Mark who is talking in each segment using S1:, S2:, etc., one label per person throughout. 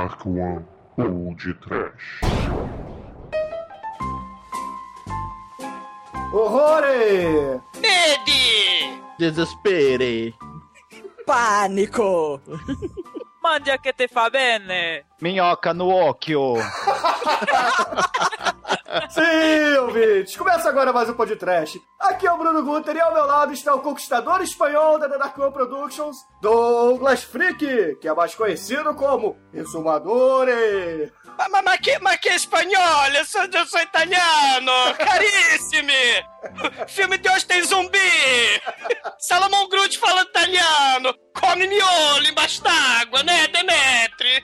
S1: Dark One ou de Trash.
S2: Horrore!
S3: Mede!
S4: Desespere.
S5: Pânico!
S6: Mangia che te fa bene!
S7: Minhoca no occhio!
S2: Sim, ouvintes! Começa agora mais um podcast. Aqui é o Bruno Guter e ao meu lado está o conquistador espanhol da The Dark One Productions, Douglas Freak, que é mais conhecido como Exumadore.
S3: Ma, ma, ma, che, ma che spagnolo? Eu sou, eu sou italiano! Carissimi! Filme de hoje tem zumbi! Salomão Groot falando italiano! Come miolo embaixo d'água, né, Demetri?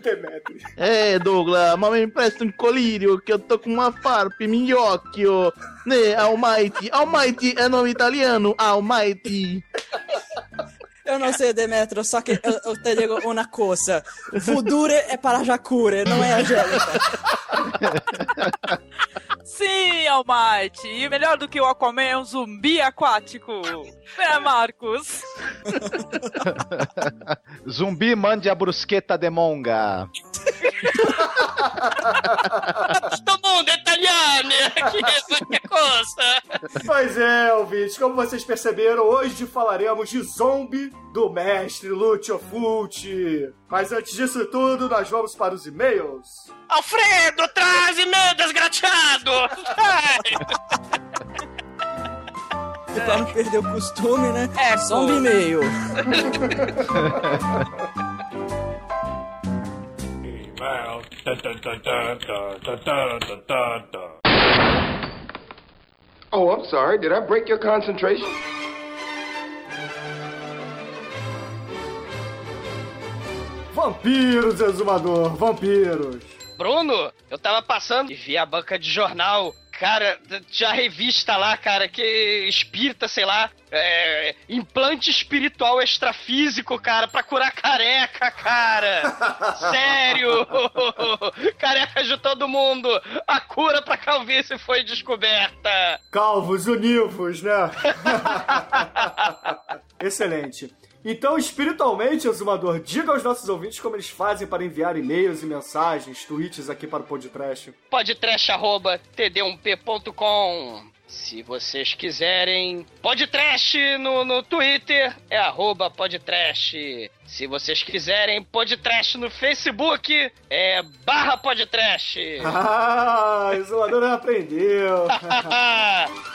S2: Demetri.
S4: É, Douglas, mas me empresta um colírio que eu tô com uma farpa em meu occhio. Né, Almighty. Almighty é nome italiano. Almighty.
S5: Eu não sei, Demetrio, só que eu, eu te digo uma coisa. Vudure é para Jacure, não é Angélica.
S6: Sim, Almighty! E melhor do que o Aquaman é um zumbi aquático! É, Marcos?
S7: Zumbi mande a brusqueta de monga.
S3: Todo mundo é italiano! Que, que coisa!
S2: Pois é, ouvintes, como vocês perceberam, hoje falaremos de zombie do mestre Fulci. Mas antes disso tudo, nós vamos para os e-mails.
S3: Alfredo, traz e-mail desgraçado!
S5: E pra não perder o costume, né?
S6: É,
S5: Zombie
S6: pô.
S5: meio.
S8: Oh, I'm sorry. Did I break your concentration?
S2: Vampiros, Exumador, vampiros.
S3: Bruno, eu tava passando e vi a banca de jornal. Cara, tinha a revista lá, cara, que espírita, sei lá, é, implante espiritual extrafísico, cara, pra curar careca, cara. Sério! Careca de todo mundo. A cura pra calvície foi descoberta.
S2: Calvos univos, né? Excelente. Então, espiritualmente, Exumador, diga aos nossos ouvintes como eles fazem para enviar e-mails e mensagens, tweets aqui para o podcast.
S3: podtrash.td1p.com Se vocês quiserem, podtrash no, no Twitter é arroba podtrash. Se vocês quiserem, podtrash no Facebook é barra podtrash.
S2: Ah, Exumador não aprendeu.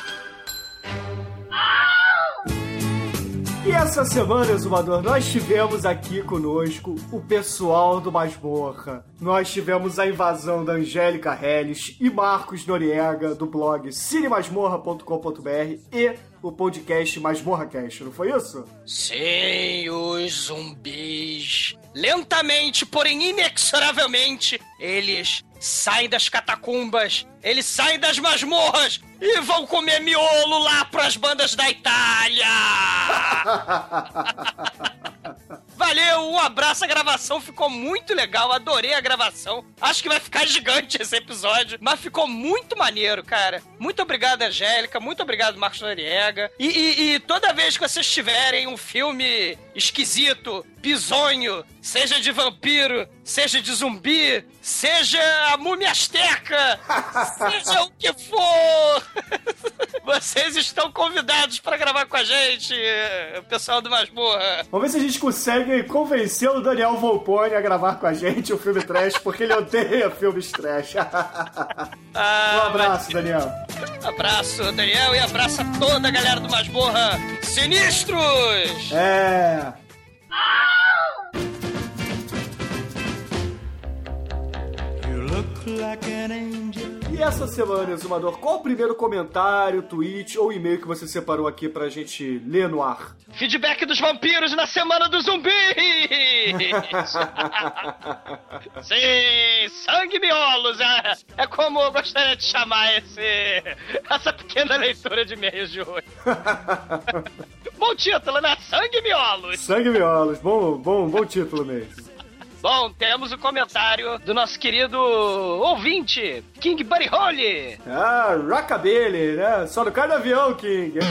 S2: essa semana, Exumador, nós tivemos aqui conosco o pessoal do Masmorra. Nós tivemos a invasão da Angélica Helles e Marcos Noriega, do blog cinemasmorra.com.br e o podcast MasmorraCast, não foi isso?
S3: Sim, os zumbis. Lentamente, porém inexoravelmente, eles saem das catacumbas, eles saem das masmorras e vão comer miolo lá pras bandas da Itália! Valeu, um abraço, a gravação ficou muito legal, adorei a gravação. Acho que vai ficar gigante esse episódio, mas ficou muito maneiro, cara. Muito obrigado, Angélica, muito obrigado, Marcos Noriega. E, e- e toda vez que vocês tiverem um filme esquisito, bizonho, seja de vampiro, seja de zumbi, seja a múmia asteca, seja o que for, vocês estão convidados para gravar com a gente, o pessoal do Masmorra.
S2: Vamos ver se a gente consegue convencer o Daniel Volpone a gravar com a gente o filme trash, porque ele odeia filmes trash.
S3: Ah,
S2: um abraço, Daniel.
S3: Abraço, Daniel, e abraço a toda a galera do Masmorra Sinistros!
S2: É. E essa semana, Exumador, qual o primeiro comentário, tweet ou e-mail que você separou aqui pra gente ler no ar?
S3: Feedback dos vampiros na semana dos zumbis! Sim, sangue miolos, é, é como eu gostaria de chamar esse, essa pequena leitura de e-mails de hoje. Bom título, né? Sangue miolos!
S2: Sangue Miolos, bom, bom, bom título mesmo.
S3: Bom, temos o comentário do nosso querido ouvinte, King Buddy Holly.
S2: Ah, Rockabilly, né? Só no cara do avião, King.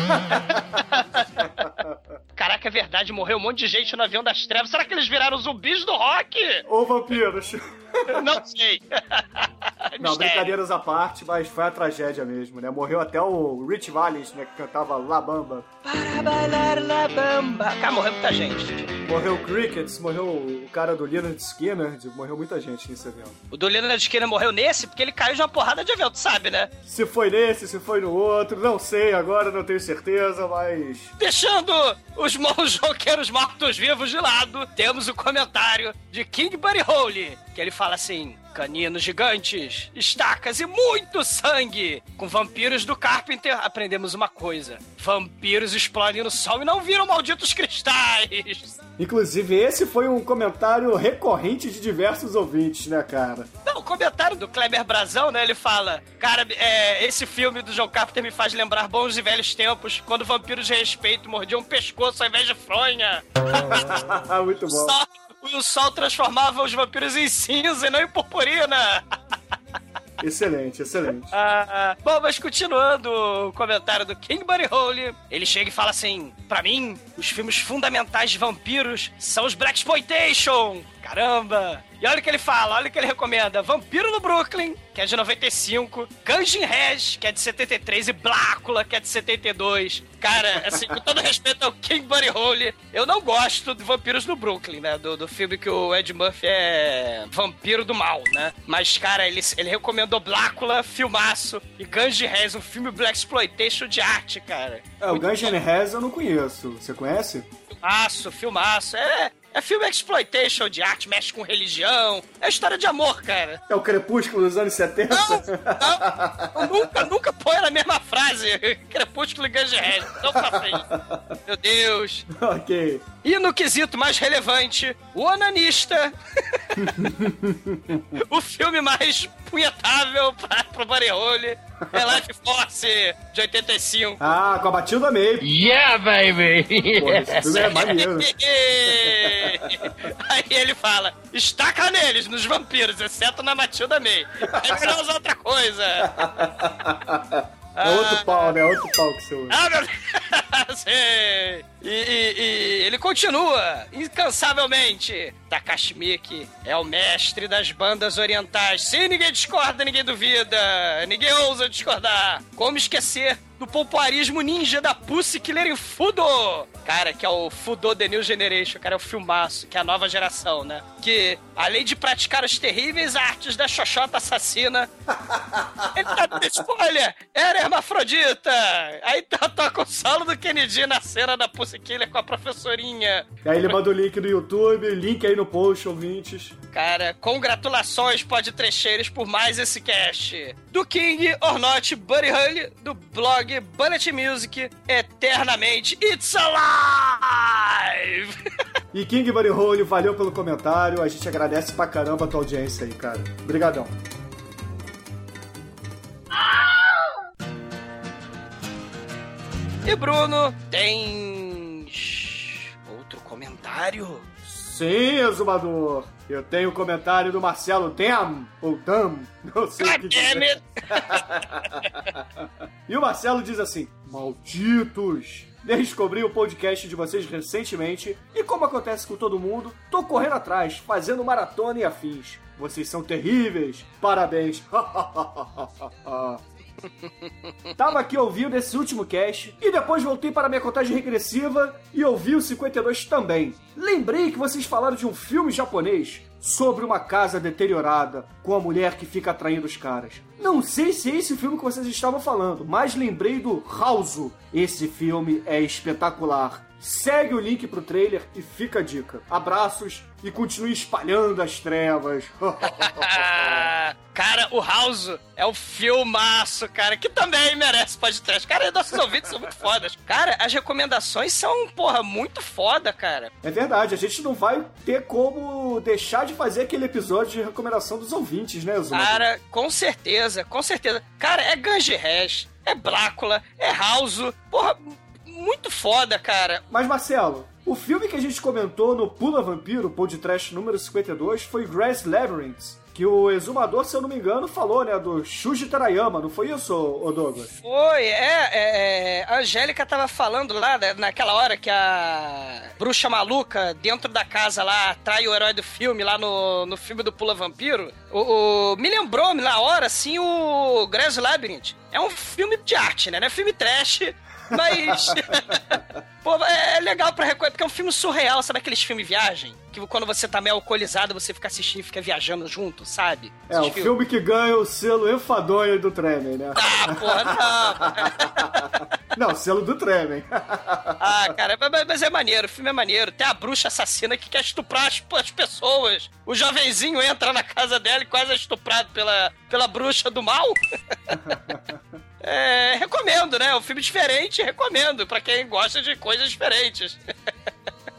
S3: Caraca, é verdade, morreu um monte de gente no avião das trevas. Será que eles viraram zumbis do rock?
S2: Ou vampiros.
S3: Não sei.
S2: Não, brincadeiras à parte, mas foi a tragédia mesmo, né? Morreu até o Rich Valens, né? Que cantava La Bamba.
S3: Para bailar la bamba. Cara, morreu muita gente.
S2: Morreu o Crickets, morreu o cara do Leonard Skinner, morreu muita gente nesse evento.
S3: O do Leonard Skinner morreu nesse porque ele caiu de uma porrada de tu sabe, né?
S2: Se foi nesse, se foi no outro, não sei, agora não tenho certeza, mas.
S3: Deixando os roqueiros mortos-vivos de lado, temos o comentário de King Buddy Holly, que ele fala assim: caninos gigantes, estacas e muito sangue. Com vampiros do Carpenter, aprendemos uma coisa: vampiros explodem no sol e não viram malditos cristais.
S2: Inclusive, esse foi um comentário recorrente de diversos ouvintes, né, cara?
S3: Não, o comentário do Kleber Brazão, né? Ele fala: Cara, é, esse filme do John Carpenter me faz lembrar bons e velhos tempos, quando vampiros de respeito mordiam um pescoço ao invés de fronha.
S2: Muito bom.
S3: sol, o sol transformava os vampiros em cinza e não em purpurina.
S2: Excelente, excelente.
S3: Ah, bom, mas continuando o comentário do King Buddy Holly, ele chega e fala assim: Pra mim, os filmes fundamentais de vampiros são os Black Exploitation. Caramba! E olha o que ele fala, olha o que ele recomenda: Vampiro no Brooklyn, que é de 95, Gungeon Red, que é de 73, e Blácula, que é de 72. Cara, assim, com todo respeito ao King Buddy Holly, eu não gosto de Vampiros no Brooklyn, né? Do, do filme que o Ed Murphy é vampiro do mal, né? Mas, cara, ele, ele recomendou Blácula, filmaço, e Gungeon Red, um filme Black Exploitation de arte, cara.
S2: É, o Guns N' Roses eu não conheço. Você conhece?
S3: Filmaço, filmaço. É, é filme exploitation de arte, mexe com religião. É história de amor, cara.
S2: É o Crepúsculo dos anos 70?
S3: Eu nunca, nunca põe na mesma frase. Crepúsculo e Roses. Não faça isso. Meu Deus.
S2: ok.
S3: E no quesito mais relevante, o Onanista. o filme mais punhetável pra, pro Barioli é Life Force de 85.
S2: Ah, com a Matilda May.
S3: Yeah, baby!
S2: Pô, esse filme é maneiro.
S3: Aí ele fala: estaca neles, nos vampiros, exceto na Matilda May. É melhor usar outra coisa.
S2: É outro pau, né? Outro pau que você usa.
S3: Ah, meu Deus! Sei. E, e- e ele continua, incansavelmente. Takashi Miike é o mestre das bandas orientais. Sim, ninguém discorda, ninguém duvida. Ninguém ousa discordar. Como esquecer do pompoarismo ninja da Pussy Killer em Fudo? Cara, que é o Fudo The New Generation, cara, é o filmaço, que é a nova geração, né? Que, além de praticar as terríveis artes da xoxota assassina, ele tá dando spoiler! Era hermafrodita! Aí tá, toca o solo do Kennedy na cena da Pussy Killer com a professorinha.
S2: E aí ele manda o link no YouTube, link aí no post, ouvintes.
S3: Cara, congratulações, podtrecheiros, por mais esse cast. Do King or Not Buddy Holly, do blog Bullet Music, eternamente It's Alive!
S2: E King Buddy Hole, valeu pelo comentário. A gente agradece pra caramba a tua audiência aí, cara. Obrigadão.
S3: E Bruno, tem outro comentário?
S2: Sim, exumador. Eu tenho o comentário do Marcelo Tem, ou Tam, não sei o que
S3: Damn
S2: dizer.
S3: it!
S2: E o Marcelo diz assim: Malditos! Descobri o podcast de vocês recentemente e, como acontece com todo mundo, tô correndo atrás, fazendo maratona e afins. Vocês são terríveis! Parabéns! Tava aqui ouvindo esse último cast e depois voltei para minha contagem regressiva e ouvi o 52 também. Lembrei que vocês falaram de um filme japonês sobre uma casa deteriorada com a mulher que fica atraindo os caras. Não sei se é esse filme que vocês estavam falando, mas lembrei do House. Esse filme é espetacular. Segue o link pro trailer e fica a dica. Abraços e continue espalhando as trevas.
S3: Cara, o House é um filmaço, cara, que também merece podcast. Cara, nossos ouvintes são muito fodas. Cara, as recomendações são, porra, muito foda, cara.
S2: É verdade, a gente não vai ter como deixar de fazer aquele episódio de recomendação dos ouvintes, né, Zuma?
S3: Cara, com certeza, com certeza. Cara, é Ganji Hash, é Blácula, é House. Porra, muito foda, cara.
S2: Mas, Marcelo, o filme que a gente comentou no Pula Vampiro, podcast número 52, foi Grass Labyrinth. que o exumador, se eu não me engano, falou, né, do Shuji Tarayama, não foi isso, ô Douglas?
S3: Foi, é, é, é, a Angélica tava falando lá, naquela hora que a bruxa maluca dentro da casa lá atrai o herói do filme, lá no, no filme do Pula Vampiro. O, o me lembrou na hora, assim, o Grass Labyrinth. É um filme de arte, né? Não é filme trash, mas. Pô, é, é legal pra reconhecer, porque é um filme surreal, sabe aqueles filmes viagem? Que quando você tá meio alcoolizado, você fica assistindo e fica viajando junto, sabe?
S2: É, o
S3: Esses
S2: filme que ganha o selo enfadonho do Tremen, né?
S3: Ah, porra, não.
S2: Não, selo do Tremen.
S3: Ah, cara, mas, mas é maneiro, o filme é maneiro. Tem a bruxa assassina que quer estuprar as, as pessoas. O jovenzinho entra na casa dela e quase é estuprado pela, pela bruxa do mal. É, recomendo, né? É um filme diferente, recomendo, pra quem gosta de coisas diferentes.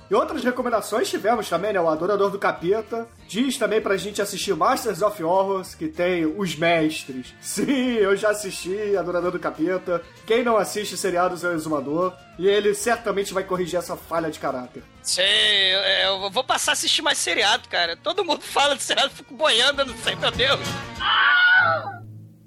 S2: E outras recomendações tivemos também, né? O Adorador do Capeta. Diz também pra gente assistir Masters of Horrors, que tem Os Mestres. Sim, eu já assisti Adorador do Capeta. Quem não assiste seriados é o Exumador. E ele certamente vai corrigir essa falha de caráter.
S3: Sei, eu vou passar a assistir mais seriado, cara. Todo mundo fala de seriado, fico boiando, eu não sei, meu Deus.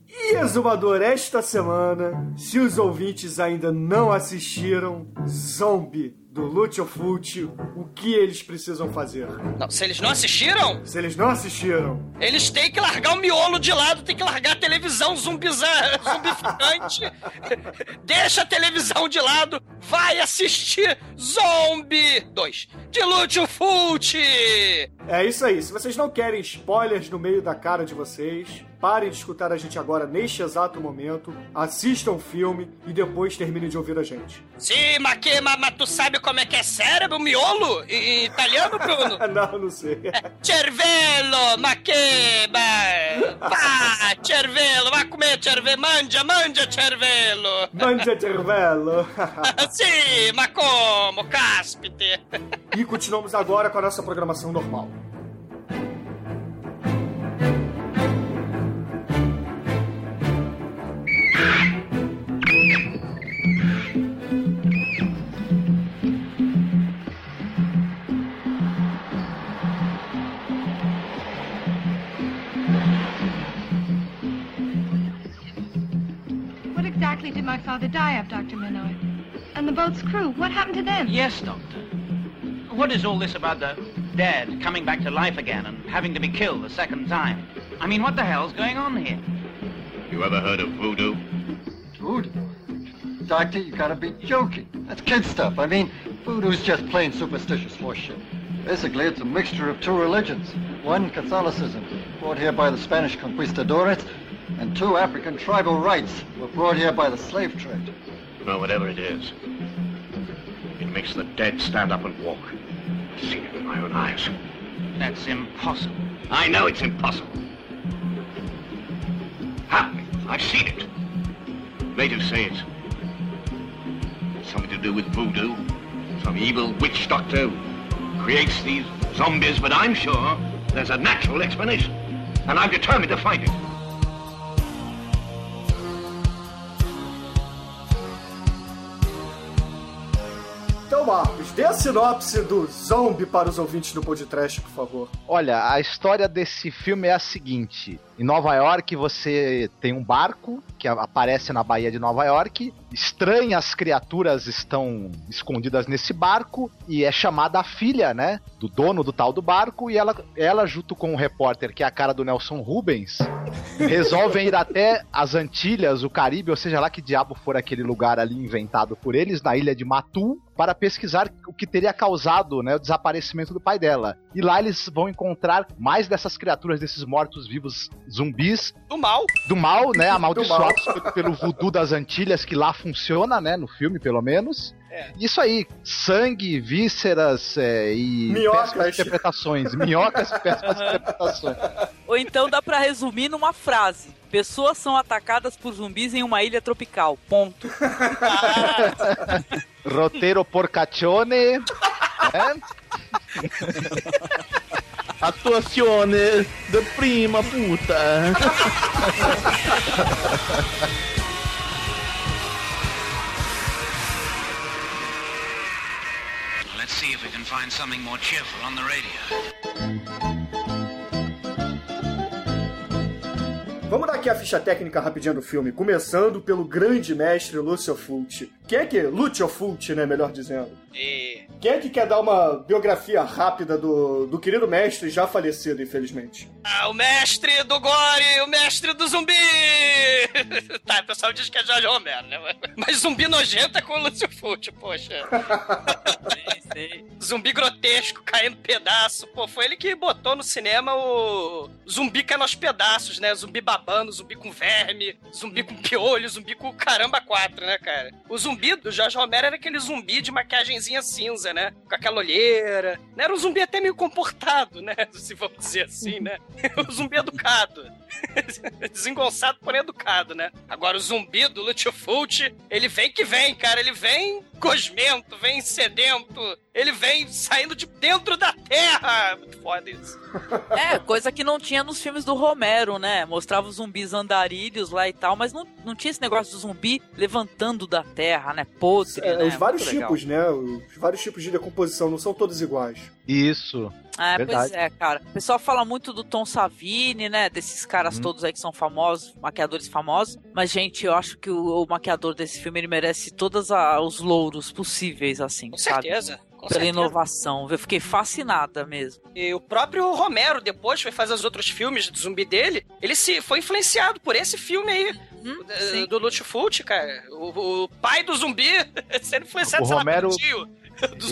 S2: E Exumador, esta semana, se os ouvintes ainda não assistiram Zombie do Lucio Fulci, o que eles precisam fazer?
S3: Não, se eles não assistiram,
S2: Se eles não assistiram,
S3: eles têm que largar o miolo de lado, tem que largar a televisão zumbizar, zumbificante. Deixa a televisão de lado, vai assistir Zombie 2 de Lúcio Fulci.
S2: É isso aí. Se vocês não querem spoilers no meio da cara de vocês, parem de escutar a gente agora neste exato momento, assistam o filme e depois terminem de ouvir a gente.
S3: Sim, mas, que, mas, mas tu sabe como é que é cérebro, miolo? Em, em italiano, Bruno?
S2: não, não sei.
S3: Cervello, ma che... Ma... Vá, cervello, vai comer cervello, mangia, mangia cervello.
S2: Mangia cervello.
S3: Sim, ma como? Caspite.
S2: e continuamos agora com a nossa programação normal.
S9: My father die of, Dr. Minot? And the boat's crew, what happened to them?
S10: Yes, Doctor. What is all this about the dead coming back to life again and having to be killed the second time? I mean, what the hell's going on here?
S11: You ever heard of voodoo?
S12: Voodoo? Doctor, you gotta be joking. That's kid stuff. I mean, voodoo's just plain superstitious horseshit. Basically, it's a mixture of two religions. One, Catholicism, brought here by the Spanish conquistadores, and two, African tribal rights, were brought here by the slave trade.
S11: Well, whatever it is, it makes the dead stand up and walk. I've seen it with my own eyes.
S10: That's impossible.
S11: I know it's impossible. Happening. I've seen it. Natives say it's something to do with voodoo. Some evil witch doctor creates these zombies, but I'm sure there's a natural explanation. And I'm determined to find it.
S2: Então, Marcos, dê a sinopse do Zombie para os ouvintes do podcast, por favor.
S7: Olha, a história desse filme é a seguinte: em Nova York você tem um barco que aparece na Baía de Nova York. Estranhas criaturas estão escondidas nesse barco e é chamada a filha, né, do dono do tal do barco e ela, ela junto com o repórter que é a cara do Nelson Rubens, resolvem ir até as Antilhas, o Caribe, ou seja lá que diabo for aquele lugar ali inventado por eles, na ilha de Matu, para pesquisar o que teria causado né, o desaparecimento do pai dela. E lá eles vão encontrar mais dessas criaturas, desses mortos-vivos zumbis.
S3: Do mal.
S7: Do mal, né? Amaldiçoados pelo, pelo voodoo das Antilhas, que lá funciona, né? No filme, pelo menos.
S3: É.
S7: Isso aí, sangue, vísceras é, e
S2: Minhocas.
S7: péssimas interpretações. Minhocas e péssimas interpretações.
S6: Ou então dá pra resumir numa frase. Pessoas são atacadas por zumbis em uma ilha tropical. Ponto.
S7: Roteiro porcaccione. né?
S4: Atuazione de prima puta.
S10: Let's see if we can find something more cheerful on the radio.
S2: aqui a ficha técnica rapidinho do filme, começando pelo grande mestre Lucio Fulci. Quem é que... Lucio Fulci, né, melhor dizendo.
S3: E...
S2: Quem é que quer dar uma biografia rápida do, do querido mestre já falecido, infelizmente?
S3: Ah, o mestre do gore, o mestre do zumbi! tá, o pessoal diz que é Jorge Romero, né? Mas zumbi nojento é com o Lúcio Fulci, poxa. Zumbi grotesco, caindo pedaço. Pô, foi ele que botou no cinema o zumbi caindo aos pedaços, né? Zumbi babando, zumbi com verme, zumbi com piolho, zumbi com caramba quatro, né, cara? O zumbi do Jorge Romero era aquele zumbi de maquiagemzinha cinza, né? Com aquela olheira. Né? Era um zumbi até meio comportado, né? Se vamos dizer assim, né? o zumbi educado. Desengonçado, porém educado, né? Agora o zumbi do Fulci, ele vem que vem, cara. Ele vem gosmento, vem sedento. Ele vem saindo de dentro da terra. Muito foda isso.
S6: É, coisa que não tinha nos filmes do Romero, né? Mostrava os zumbis andarilhos lá e tal, mas não, não tinha esse negócio do zumbi levantando da terra, né? Podre,
S2: É,
S6: né?
S2: os vários
S6: Muito legal.
S2: tipos, né? Os vários tipos de decomposição, não são todos iguais.
S7: Isso.
S6: É,
S7: Verdade.
S6: pois é, cara. O pessoal fala muito do Tom Savini, né? Desses caras
S7: Uhum.
S6: todos aí que são famosos, maquiadores famosos. Mas, gente, eu acho que o, o maquiador desse filme ele merece todos a- os louros possíveis, assim,
S3: Com
S6: sabe?
S3: certeza. Com
S6: Pela
S3: certeza.
S6: inovação. Eu fiquei fascinada mesmo.
S3: E o próprio Romero, depois, foi fazer os outros filmes de zumbi dele. Ele se foi influenciado por esse filme aí.
S6: sim.
S3: do Fulci, cara. O, o pai do zumbi sendo influenciado,
S7: O
S3: sei lá,
S7: Romero-
S3: pelo tio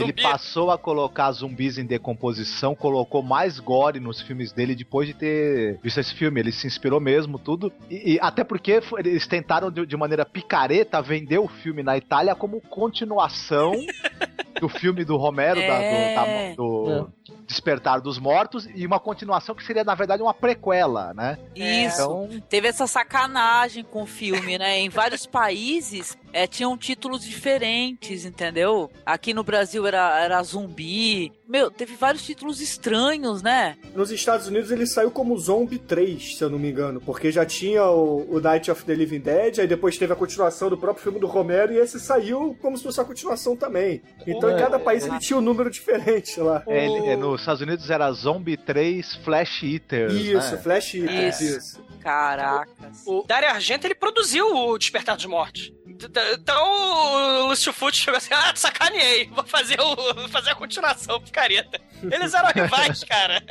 S7: Ele passou a colocar zumbis em decomposição, colocou mais gore nos filmes dele depois de ter visto esse filme. Ele se inspirou mesmo, tudo. E, e até porque eles tentaram, de, de maneira picareta, vender o filme na Itália como continuação do filme do Romero, da-
S6: É.
S7: do, da- do Despertar dos Mortos, e uma continuação que seria, na verdade, uma prequela, né?
S6: Isso.
S7: Então,
S6: Teve essa sacanagem com o filme, né? Em vários países é, tinham títulos diferentes, entendeu? Aqui no Brasil era, era zumbi. Meu, teve vários títulos estranhos, né?
S2: Nos Estados Unidos ele saiu como Zombie 3, se eu não me engano, porque já tinha o, o Night of the Living Dead, aí depois teve a continuação do próprio filme do Romero e esse saiu como se fosse a continuação também. Então em
S7: É,
S2: cada país
S7: é.
S2: ele tinha um número diferente lá.
S7: é, ele- é, nos Estados Unidos era Zombie 3 Flash Eaters.
S2: Isso,
S7: né?
S2: Flash Eaters,
S6: Isso.
S2: isso.
S6: Caracas.
S3: O Dario Argento, ele produziu o Despertar dos Mortos. D- Então o Lúcio chegou assim, ah, sacaneei, vou fazer, o, vou fazer a continuação, picareta. Eles eram rivais, cara.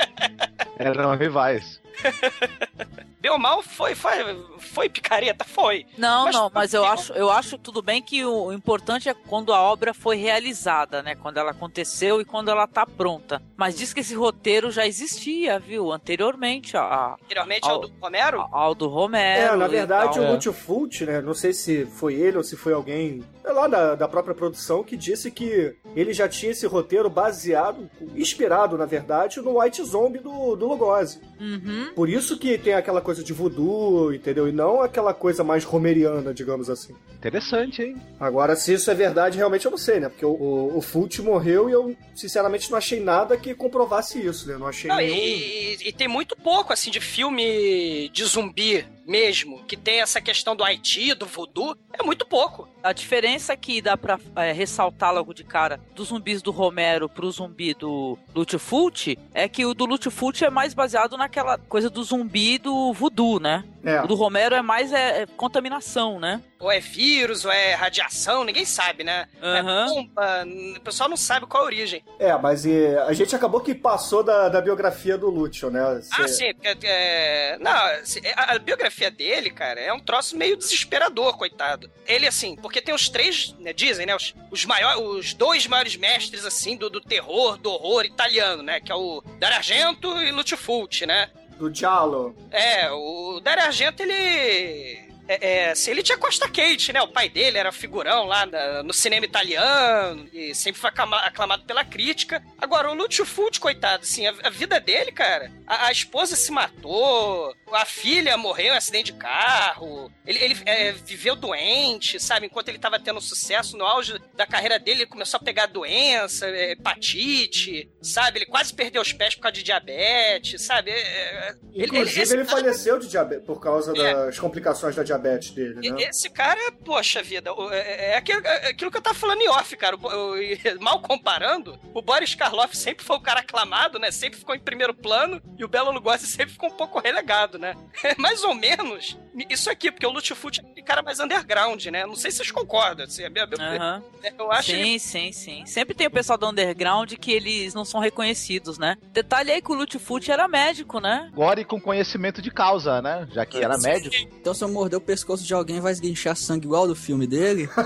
S7: Eram rivais.
S3: Ou mal, foi, foi, foi picareta, foi.
S6: Não,
S3: Mas
S6: não, mas eu
S3: eu-
S6: acho, eu acho tudo bem que o, o importante é quando a obra foi realizada, né? Quando ela aconteceu e quando ela tá pronta. Mas diz que esse roteiro já existia, viu? Anteriormente a,
S3: Anteriormente ao do Romero.
S6: ao do Romero.
S2: É, na verdade, o Lúcio Fulci, né? Não sei se foi ele ou se foi alguém é lá da, da própria produção que disse que ele já tinha esse roteiro baseado, inspirado, na verdade, no White Zombie do, do Lugosi.
S6: Uhum.
S2: Por isso que tem aquela coisa de voodoo, entendeu? E não aquela coisa mais romeriana, digamos assim.
S7: Interessante, hein?
S2: Agora, se isso é verdade, realmente eu não sei, né? Porque o, o, o Fulci morreu e eu, sinceramente, não achei nada que comprovasse isso, né? Não achei
S3: Não,
S2: nenhum...
S3: e, e- e tem muito pouco, assim, de filme de zumbi mesmo, que tem essa questão do Haiti, do voodoo, é muito pouco.
S6: A diferença que dá pra é, ressaltar logo de cara dos zumbis do Romero pro zumbi do Fulci é que o do Fulci é mais baseado naquela coisa do zumbi do voodoo, né?
S2: É.
S6: O do Romero é mais é, é contaminação, né?
S3: Ou é vírus, ou é radiação, ninguém sabe, né?
S6: Aham.
S3: É bomba, o pessoal não sabe qual é a origem.
S2: É, mas e, a gente acabou que passou da, da biografia do Lúcio, né? Cê-
S3: Ah, sim, porque, é, não, assim, a, a biografia dele, cara, é um troço meio desesperador, coitado. Ele, assim, porque tem os três, né, dizem, né, os, os maiores, os dois maiores mestres, assim, do, do terror, do horror italiano, né, que é o Dario Argento e Lúcio Fulci, né?
S2: Do Giallo.
S3: É, o Dario Argento, ele... É, é, assim, ele tinha Costa Kate, né? O pai dele era figurão lá na- no cinema italiano e sempre foi aclama- aclamado pela crítica. Agora, o Lúcio Fulci, coitado, assim, a, a vida dele, cara, a, a esposa se matou, a filha morreu em acidente de carro, ele, ele, é, viveu doente, sabe? Enquanto ele tava tendo sucesso no auge da carreira dele, ele começou a pegar doença, é, hepatite, sabe? Ele quase perdeu os pés por causa de diabetes, sabe? É, é, ele-
S2: Inclusive,
S3: esse
S2: ele, faleceu de diabetes por causa das complicações da diabetes dele,
S3: E-
S2: né?
S3: Esse cara, poxa vida, o- é, é aquilo, é aquilo que eu tava falando em off, cara. Mal comparando, o Boris Karloff sempre foi o cara aclamado, né? Sempre ficou em primeiro plano e o Belo Lugosi sempre ficou um pouco relegado, né? É mais ou menos isso aqui, porque o Lutfoot é aquele cara mais underground, né? Não sei se vocês concordam. Assim, é minha,
S6: Aham.
S3: Eu acho
S6: Sim, sim, sim. Sempre tem o pessoal do underground que eles não são reconhecidos, né? Detalhe aí que o Lutfoot era médico, né?
S7: Gore com conhecimento de causa, né? Já que era médico.
S5: Então se eu morder o pescoço de alguém, vai esguinchar sangue igual do filme dele?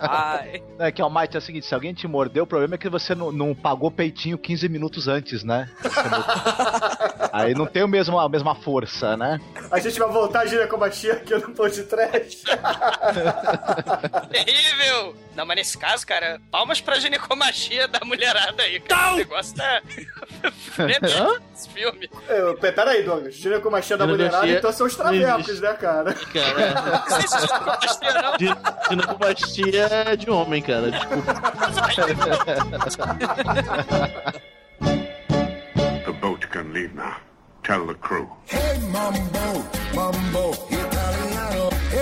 S6: Ai.
S7: É que, Almighty, é o seguinte, se alguém te mordeu, o problema é que você não, não pagou peitinho 15 minutos antes, né? Aí não tem o mesmo, a mesma força, né?
S2: A gente vai voltar a ginecomastia aqui no Pod Trash.
S3: terrível! Não, mas nesse caso, cara, palmas pra ginecomastia da mulherada aí, cara. O negócio tá. Esse filme.
S2: É, Peraí, Douglas. Ginecomastia da mulherada, então são os
S4: não
S2: travecos, né, cara?
S4: Cara,
S3: Não sei se é ginecomastia, não.
S4: de- ginecomastia é de homem, cara. Desculpa.
S1: The boat can leave now. Tell the crew.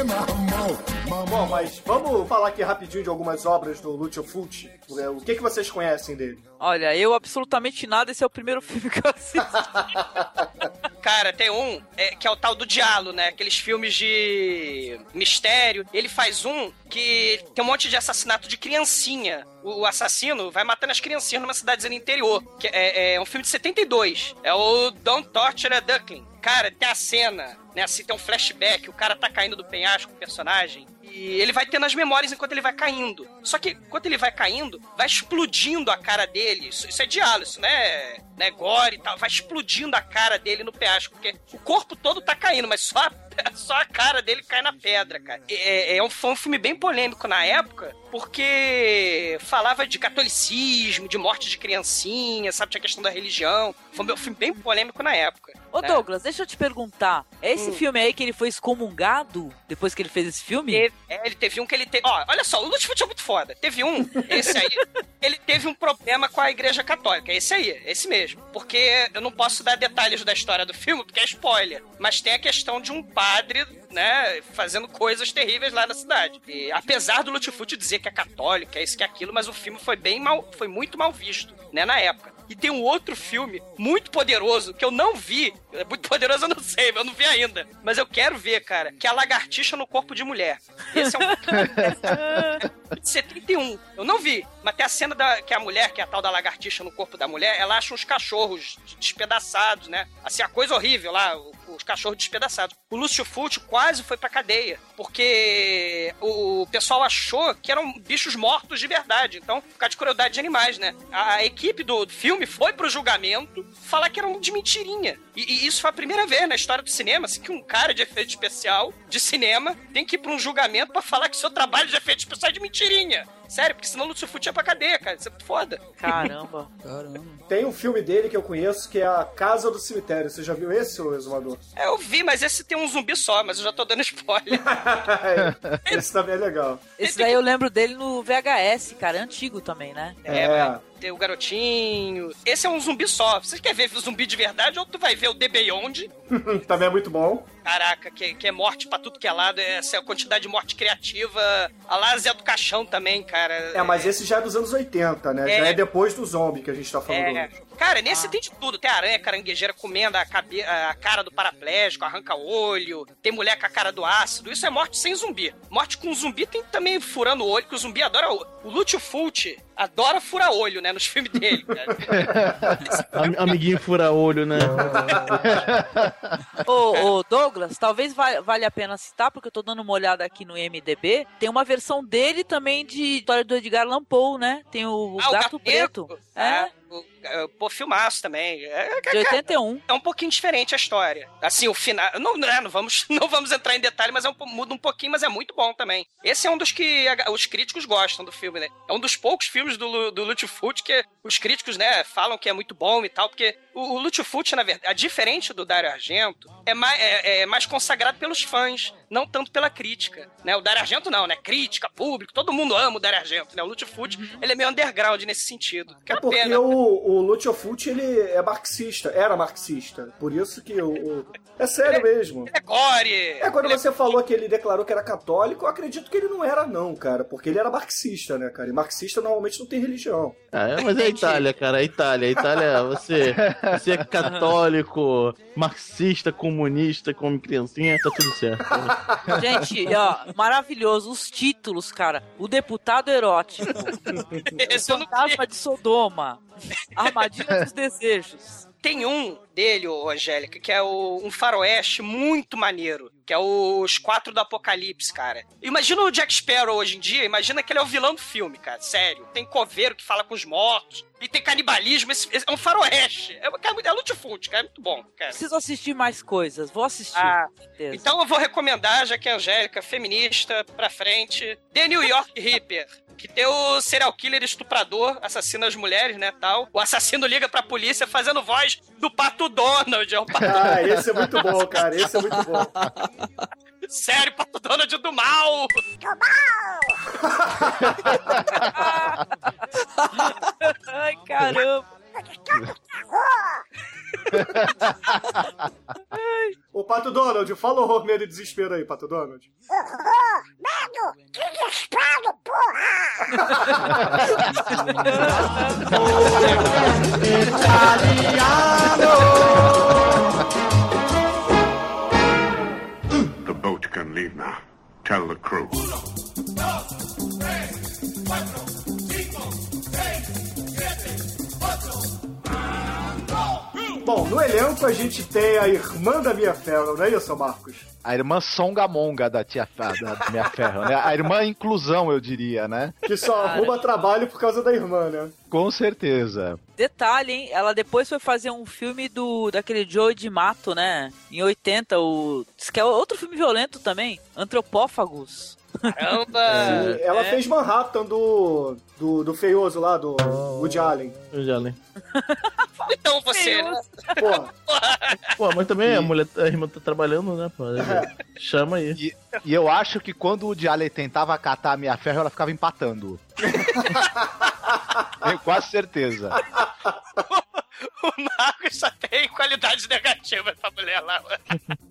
S2: Bom, mas vamos falar aqui rapidinho de algumas obras do Lucio Fulci. É, O que, que vocês conhecem dele?
S6: Olha, eu absolutamente nada, esse é o primeiro filme que eu assisto.
S3: Cara, tem um é, que é o tal do Dialo, né? Aqueles filmes de mistério. Ele faz um que tem um monte de assassinato de criancinha. O, o assassino vai matando as criancinhas numa cidadezinha no interior. Que é, é um filme de 72. É o Don't Torture a Duckling. Cara, tem a cena, né? Assim, tem um flashback, o cara tá caindo do penhasco, o personagem. E ele vai tendo as memórias enquanto ele vai caindo. Só que enquanto ele vai caindo, vai explodindo a cara dele. Isso, isso é diálogo, isso não é, não é gore e tal. Vai explodindo a cara dele no penhasco. Porque o corpo todo tá caindo, mas só a, só a cara dele cai na pedra, cara. É, é um, foi um filme bem polêmico na época, porque falava de catolicismo, de morte de criancinha, sabe? Tinha questão da religião. Foi um filme bem polêmico na época.
S6: Ô
S3: né?
S6: Douglas, deixa eu te perguntar. É esse
S3: Hum.
S6: filme aí que ele foi excomungado depois que ele fez esse filme?
S3: Teve- é, ele teve um que ele teve. Ó, olha só, o Lutfoot é muito foda. Teve um, esse aí, ele teve um problema com a Igreja Católica. Esse aí, esse mesmo. Porque eu não posso dar detalhes da história do filme, porque é spoiler. Mas tem a questão de um padre, né, fazendo coisas terríveis lá na cidade. E apesar do Lutfoot dizer que é católico, é isso que é aquilo, mas o filme foi bem mal, foi muito mal visto, né, na época. E tem um outro filme muito poderoso que eu não vi. É muito poderoso, eu não sei, eu não vi ainda. Mas eu quero ver, cara, que é a lagartixa no corpo de mulher. Esse é um de 71. Eu não vi. Mas tem a cena da, que a mulher, que é a tal da lagartixa no corpo da mulher, ela acha uns cachorros despedaçados, né? Assim, a coisa horrível lá, os cachorros despedaçados. O Lúcio Fulci quase foi pra cadeia, porque o pessoal achou que eram bichos mortos de verdade. Então, por causa de crueldade de animais, né? A, equipe do filme foi pro julgamento falar que eram de mentirinha. E, e isso foi a primeira vez na história do cinema, assim, que um cara de efeito especial de cinema tem que ir pra um julgamento pra falar que seu trabalho de efeito especial é de mentirinha. Sério, porque senão o Lúcio Fulci ia pra cadeia, cara. Isso é muito foda.
S6: Caramba.
S5: Caramba.
S2: Tem um filme dele que eu conheço que é A Casa do Cemitério. Você já viu esse, ô Exumador?
S3: É, eu vi, mas esse tem um zumbi só, mas eu já tô dando spoiler.
S2: esse também é legal.
S6: Esse daí eu lembro dele no VHS, cara, é antigo também, né?
S3: É, mas tem o garotinho. Esse é um zumbi só. Você quer ver zumbi de verdade ou tu vai ver o The Beyond?
S2: também é muito bom.
S3: Caraca, que, que é morte pra tudo que é lado. Essa é a quantidade de morte criativa. A lá Zé do Caixão também, cara.
S2: É, mas esse já é dos anos 80, né? Já
S3: É.
S2: é depois do zombie que a gente tá falando
S3: É,
S2: hoje.
S3: Cara, nesse tem de tudo. Tem aranha caranguejeira comendo a, cabe- a cara do paraplégico, arranca olho. Tem mulher com a cara do ácido. Isso é morte sem zumbi. Morte com zumbi tem também furando o olho, que o zumbi adora. O, o Lúcio Fulci adora furar olho, né? Nos filmes dele, cara.
S4: Am- Amiguinho fura-olho, né?
S6: Ô, ô, Douglas, talvez va- valha a pena citar, porque eu tô dando uma olhada aqui no MDB. Tem uma versão dele também de história do Edgar Allan Poe, né? Tem o,
S3: Ah, o
S6: Gato
S3: Gato
S6: Preto.
S3: É, o, é, pô, filmaço também. É,
S6: de 81.
S3: é um pouquinho diferente a história. Assim, o final. Não, né, não, vamos, não vamos entrar em detalhe, mas é um, muda um pouquinho, mas é muito bom também. Esse é um dos que a- os críticos gostam do filme, né? É um dos poucos filmes do, do Lutfoot que os críticos, né, falam que é muito bom e tal, porque o, o Lutfoot, na verdade, diferente do Dario Argento, é mais, é, é mais consagrado pelos fãs, não tanto pela crítica. Né? O Dario Argento não, né? Crítica, público, todo mundo ama o Dario Argento, né? O Lutfoot, ele é meio underground nesse sentido. Que é
S2: Porque
S3: pena.
S2: o, o Lucio Fulci, ele é marxista, era marxista. Por isso que o... o- É sério mesmo.
S3: É gore!
S2: É, quando você falou que ele declarou que era católico, eu acredito que ele não era não, cara. Porque ele era marxista, né, cara? E marxista normalmente não tem religião.
S4: Ah, é, mas é a Itália, cara. É a Itália. A Itália, você. Você é católico, marxista, comunista, come criancinha, tá tudo certo.
S6: Gente, ó, maravilhoso. Os títulos, cara. O deputado erótico.
S3: Esse não
S6: Fantasma de Sodoma. Armadilha dos desejos.
S3: Tem um dele, ô Angélica, que é o, um faroeste muito maneiro. Que é os Quatro do Apocalipse, cara. Imagina o Jack Sparrow hoje em dia, imagina que ele é o vilão do filme, cara. Sério. Tem coveiro que fala com os mortos. E tem canibalismo. Esse, esse é um faroeste. É, cara, é lutifúndio, cara. É muito bom, cara.
S6: Preciso assistir mais coisas. Vou assistir.
S3: Ah. Então eu vou recomendar, já que é Angélica, feminista, pra frente, The New York Reaper. Que tem o serial killer estuprador, assassina as mulheres, né, tal. O assassino liga pra polícia fazendo voz do Pato Donald. É o Pato
S2: Ah, esse é muito bom, cara. Esse é muito bom.
S3: Sério, Pato Donald do mal!
S6: Ai, caramba.
S2: Ô, Pato Donald, fala horror, medo e desespero aí, Pato Donald.
S13: Medo! Que desespero,
S1: The boat can leave now. Tell the crew.
S2: Bom, no elenco a gente tem a irmã da Mia Farrow, não é isso, Marcos?
S7: A irmã Songamonga da tia da minha ferro, né? A irmã inclusão, eu diria, né?
S2: Que só arruma trabalho por causa da irmã, né?
S7: Com certeza.
S6: Detalhe, hein? Ela depois foi fazer um filme do daquele Joe de Mato, né? Em 80, o. Diz que é outro filme violento também. Antropófagos.
S3: Caramba!
S2: Sim, ela
S6: É.
S2: fez Manhattan do, do, do feioso lá, do Woody Allen.
S4: Já lembro.
S3: Então você, né?
S2: Pô,
S4: Pô, mas também a mulher, a irmã tá trabalhando, né, pô? Chama aí.
S7: E, e eu acho que quando o Woody Allen tentava catar a minha ferro, ela ficava empatando. Tenho quase certeza.
S3: O Marcos só tem qualidades negativas pra mulher lá.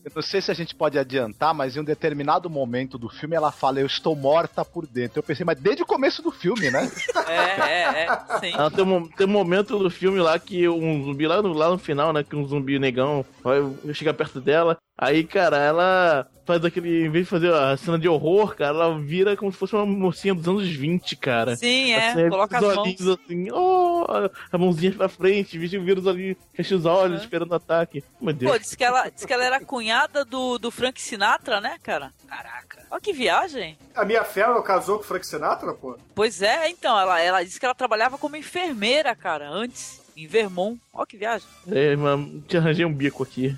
S7: Eu não sei se a gente pode adiantar, mas em um determinado momento do filme ela fala, eu estou morta por dentro. Eu pensei, mas desde o começo do filme, né?
S6: É, é, é. Sim.
S4: Ah, tem, um, tem um momento do filme lá que um zumbi, lá no, lá no final, né? Que um zumbi negão vai chegar perto dela. Aí, cara, ela faz aquele. Em vez de fazer a cena de horror, cara, ela vira como se fosse uma mocinha dos anos 20, cara.
S6: Sim, é.
S4: Assim,
S6: Coloca
S4: os
S6: as
S4: olhinhos
S6: mãos.
S4: assim, oh, a mãozinha pra frente, vira o vírus ali, fecha os olhos, esperando o ataque. Meu Deus.
S6: Pô, diz que, ela, diz que ela era cunhada do, do Frank Sinatra, né, cara?
S3: Caraca.
S6: Olha que viagem.
S2: a Mia Farrow casou com o Frank Sinatra, pô?
S6: Pois é, então, ela, ela disse que ela trabalhava como enfermeira, cara, antes, em Vermont. Olha que viagem.
S4: É, mas te arranjei um bico aqui.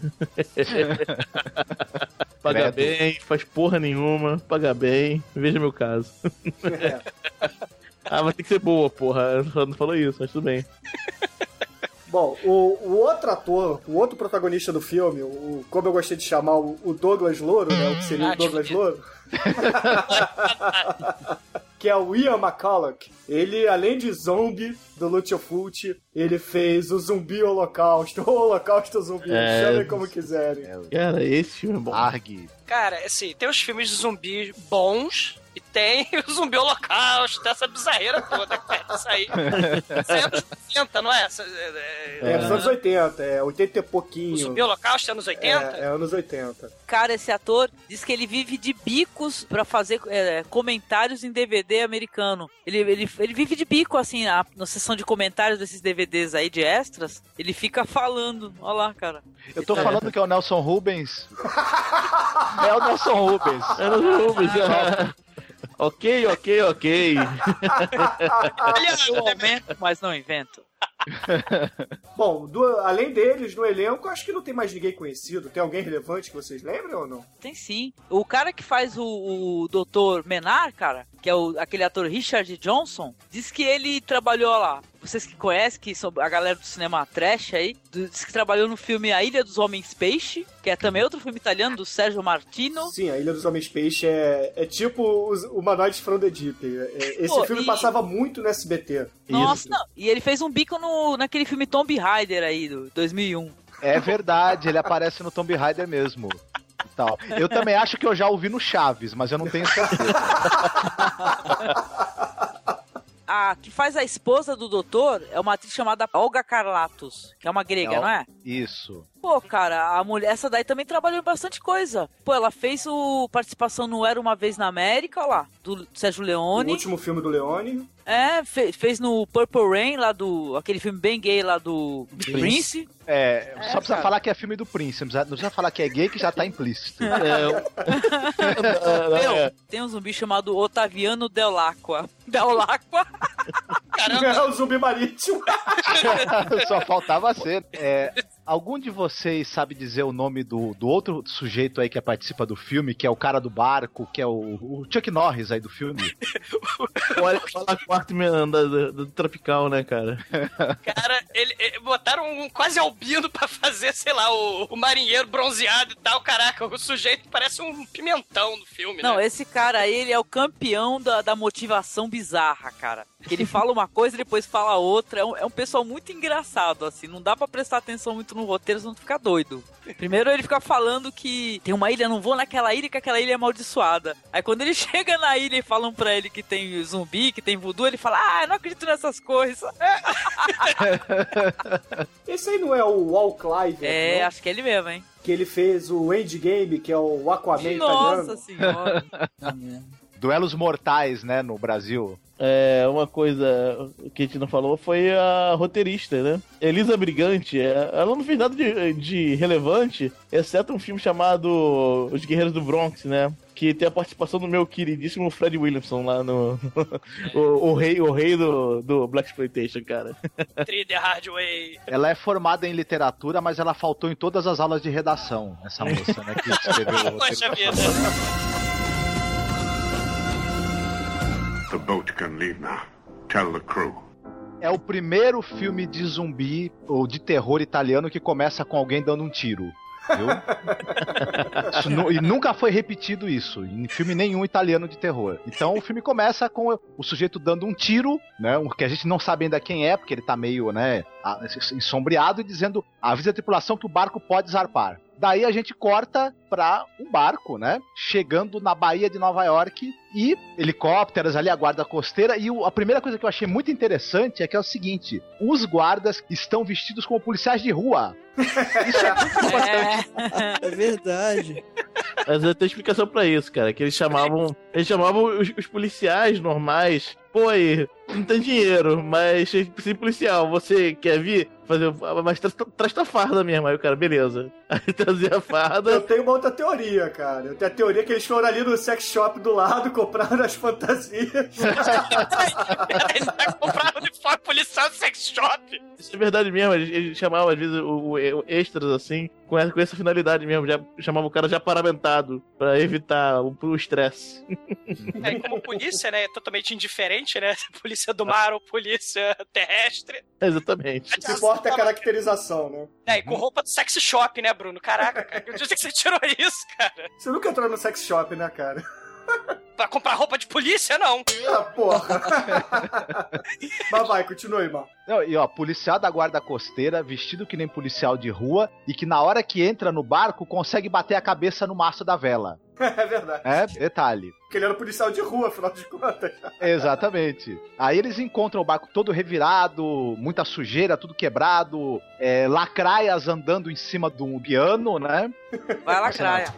S4: paga bem, faz porra nenhuma, paga bem, veja meu caso. ah, mas tem que ser boa, porra. Só não falou isso, mas tudo bem.
S2: Bom, o, o outro ator, o outro protagonista do filme, o, como eu gostei de chamar o, o Douglas Louro, né? O que seria
S3: Ah,
S2: o Douglas
S3: tipo-
S2: Louro. que é o Ian McCulloch. Ele, além de zombie do Lutfult, ele fez o Zumbi Holocausto, o Holocausto Zumbi,
S4: É.
S2: chamem como quiserem.
S4: Cara, esse filme é bom.
S7: Arg.
S3: Cara, assim, tem os filmes de zumbis bons e tem o zumbi holocausto, essa bizarreira toda, cara. Isso aí. Isso aí é anos 80, não é? É- é-
S2: É dos anos 80, é 80 e pouquinho.
S3: O zumbi holocausto é anos 80?
S2: É, é anos 80.
S6: Cara, esse ator diz que ele vive de bicos pra fazer é, comentários em DVD americano. Ele, ele, ele vive de bico, assim, na, na sessão de comentários desses DVDs aí de extras. Ele fica falando. Olha lá, cara.
S7: Eu tô falando que é o Nelson Rubens. É o Nelson Rubens.
S4: É no Rubens, é. Ok, ok, ok.
S3: Aliás,
S6: Eu aumento, mas não invento.
S2: Bom, do- além deles, no elenco, acho que não tem mais ninguém conhecido. Tem alguém relevante que vocês lembram ou não?
S6: Tem sim. O cara que faz o, o Dr. Menar, cara, que é o, aquele ator Richard Johnson, diz que ele trabalhou lá. Vocês que conhecem, que são a galera do cinema trash aí, do- diz que trabalhou no filme A Ilha dos Homens Peixe, que é também outro filme italiano do Sérgio Martino.
S2: Sim, a Ilha dos Homens Peixe é, é tipo os Humanoides from the Deep. É- esse
S6: Pô,
S2: filme
S6: e-
S2: passava muito no SBT.
S6: Nossa, não. E ele fez um bico no, naquele filme Tomb Raider aí, do 2001.
S7: É verdade, ele aparece no Tomb Raider mesmo. Tal. Eu também acho que eu já ouvi no Chaves, mas eu não tenho certeza.
S6: A que faz a esposa do doutor é uma atriz chamada Olga Carlatos, que é uma grega, não é?
S7: Isso.
S6: Pô, cara, a mulher, essa daí também trabalhou em bastante coisa. Pô, ela fez o participação no Era Uma Vez na América, ó lá, do Sérgio
S2: O
S6: Leone.
S2: último filme do Leone.
S6: É, fe- fez no Purple Rain, lá do. aquele filme bem gay lá do Prince.
S7: É,
S6: É,
S7: só precisa
S6: cara.
S7: falar que é filme do Prince, não precisa, não precisa falar que é gay que já tá implícito.
S6: Meu, tem um zumbi chamado Otaviano Delacqua. Delacqua?
S2: É o zumbi marítimo.
S7: Só faltava ser. É, algum de vocês sabe dizer o nome do, do outro sujeito aí que participa do filme, que é o cara do barco, que é o, o Chuck Norris aí do filme?
S4: Olha, fala quarto da, da- do Tropical, né, cara?
S3: Cara, ele, ele- botaram um quase albino pra fazer, sei lá, o, o marinheiro bronzeado e tal. Caraca, o sujeito parece um pimentão no filme,
S6: Não,
S3: né?
S6: esse cara aí, ele é o campeão da, da motivação bizarra, cara. Que ele fala uma coisa e depois fala outra. É um, é um pessoal muito engraçado, assim. Não dá pra prestar atenção muito no roteiro, senão tu fica doido. Primeiro ele fica falando que tem uma ilha, não vou naquela ilha, que aquela ilha é amaldiçoada. Aí quando ele chega na ilha e falam pra ele que tem zumbi, que tem voodoo, ele fala, ah, não acredito nessas coisas.
S2: Esse aí não é o Wall Clive,
S6: É,
S2: não?
S6: acho que é ele mesmo, hein?
S2: Que ele fez o Endgame, que é o Aquaman
S6: Nossa
S2: italiano.
S6: senhora.
S7: Duelos mortais, né, no Brasil.
S4: É, uma coisa que a gente não falou foi a roteirista, né? Elisa Brigante, é, ela não fez nada de, de relevante, exceto um filme chamado Os Guerreiros do Bronx, né? Que tem a participação do meu queridíssimo Fred Williamson lá no. o, o rei, o rei do, do Black Exploitation, cara.
S3: Three The Hard Way.
S7: Ela é formada em literatura, mas ela faltou em todas as aulas de redação, essa moça, né, que escreveu.
S3: Poxa vida.
S1: The boat can leave now. Tell the crew.
S7: É o primeiro filme de zumbi ou de terror italiano que começa com alguém dando um tiro. Viu? E nunca foi repetido isso em filme nenhum italiano de terror. Então o filme começa com o sujeito dando um tiro, né? Que a gente não sabe ainda quem é, porque ele tá meio, né, ensombreado e dizendo: avisa a tripulação que o barco pode zarpar. Daí a gente corta pra um barco, né? Chegando na Baía de Nova York e helicópteros ali, a guarda costeira. E o- a primeira coisa que eu achei muito interessante é que é o seguinte: os guardas estão vestidos como policiais de rua. Isso é muito importante.
S5: É verdade.
S4: Mas tem explicação pra isso, cara. Que eles chamavam. Eles chamavam os, os policiais normais. Pô, aí, não tem dinheiro, mas se policial, você quer vir fazer. Mas traz, traz tua farda mesmo. Aí o cara, beleza. Aí trazia a farda.
S2: Eu tenho uma outra teoria, cara. Eu tenho a teoria que eles foram ali no sex shop do lado, compraram as fantasias.
S3: Compraram uniforme policial no sex shop.
S4: Isso é verdade mesmo. Eles, eles chamavam, às vezes, o, o- o extras assim, com essa, com essa finalidade mesmo. Já chamava o cara já paramentado, pra evitar o o estresse.
S3: É, como polícia, né? É totalmente indiferente, né? Polícia do mar ou polícia terrestre.
S2: O
S4: Exatamente.
S2: que importa é a caracterização, né?
S3: É, e com roupa do sex shop, né, Bruno? Caraca, cara, onde é que você tirou isso, cara?
S2: Você nunca entrou no sex shop, né, cara?
S3: Pra comprar roupa de polícia, não.
S2: Ah, porra. Mas vai, continue, irmão.
S7: Não, e ó, policial da guarda costeira, vestido que nem policial de rua, e que na hora que entra no barco consegue bater a cabeça no mastro da vela.
S2: É verdade.
S7: É, detalhe.
S2: Porque ele era policial de rua, afinal de contas.
S7: Exatamente. Aí eles encontram o barco todo revirado, muita sujeira, tudo quebrado, é, lacraias andando em cima de um piano, né?
S6: Vai lacraia.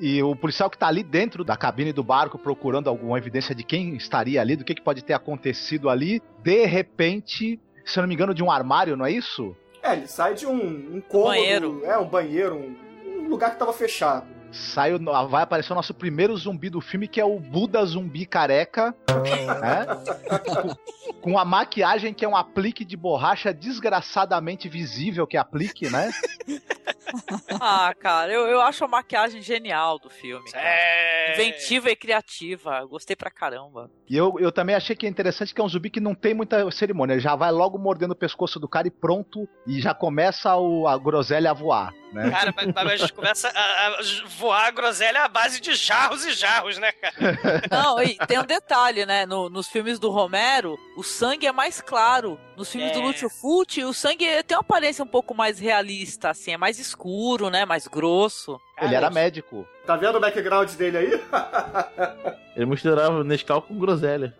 S7: E o policial que tá ali dentro da cabine do barco procurando alguma evidência de quem estaria ali, do que, que pode ter acontecido ali, de repente, se eu não me engano, de um armário, não é isso?
S2: É, ele sai de um, um cômodo.
S6: Banheiro.
S2: É, um banheiro, um, um lugar que tava fechado.
S7: Sai, o- vai aparecer o nosso primeiro zumbi do filme, que é o Buda zumbi careca, né? Com- Com a maquiagem que é um aplique de borracha desgraçadamente visível que é aplique, né?
S6: Ah, cara, eu, eu acho a maquiagem genial do filme. cara.
S3: É.
S6: Inventiva e criativa. Gostei pra caramba.
S7: E eu, eu também achei que é interessante que é um zumbi que não tem muita cerimônia. Ele já vai logo mordendo o pescoço do cara e pronto. E já começa o, a groselha a voar, né?
S3: Cara, mas, mas a gente começa a, a voar a groselha à base de jarros e jarros, né, cara?
S6: Não, e tem um detalhe, né? No- nos filmes do Romero, o sangue é mais claro. Nos filmes do
S3: É.
S6: Lúcio Fulci, o sangue tem uma aparência um pouco mais realista, assim, é mais escuro. Escuro, né? Mais grosso.
S7: Ele era médico.
S2: Tá vendo o background dele aí?
S4: Ele misturava Nescau com groselha.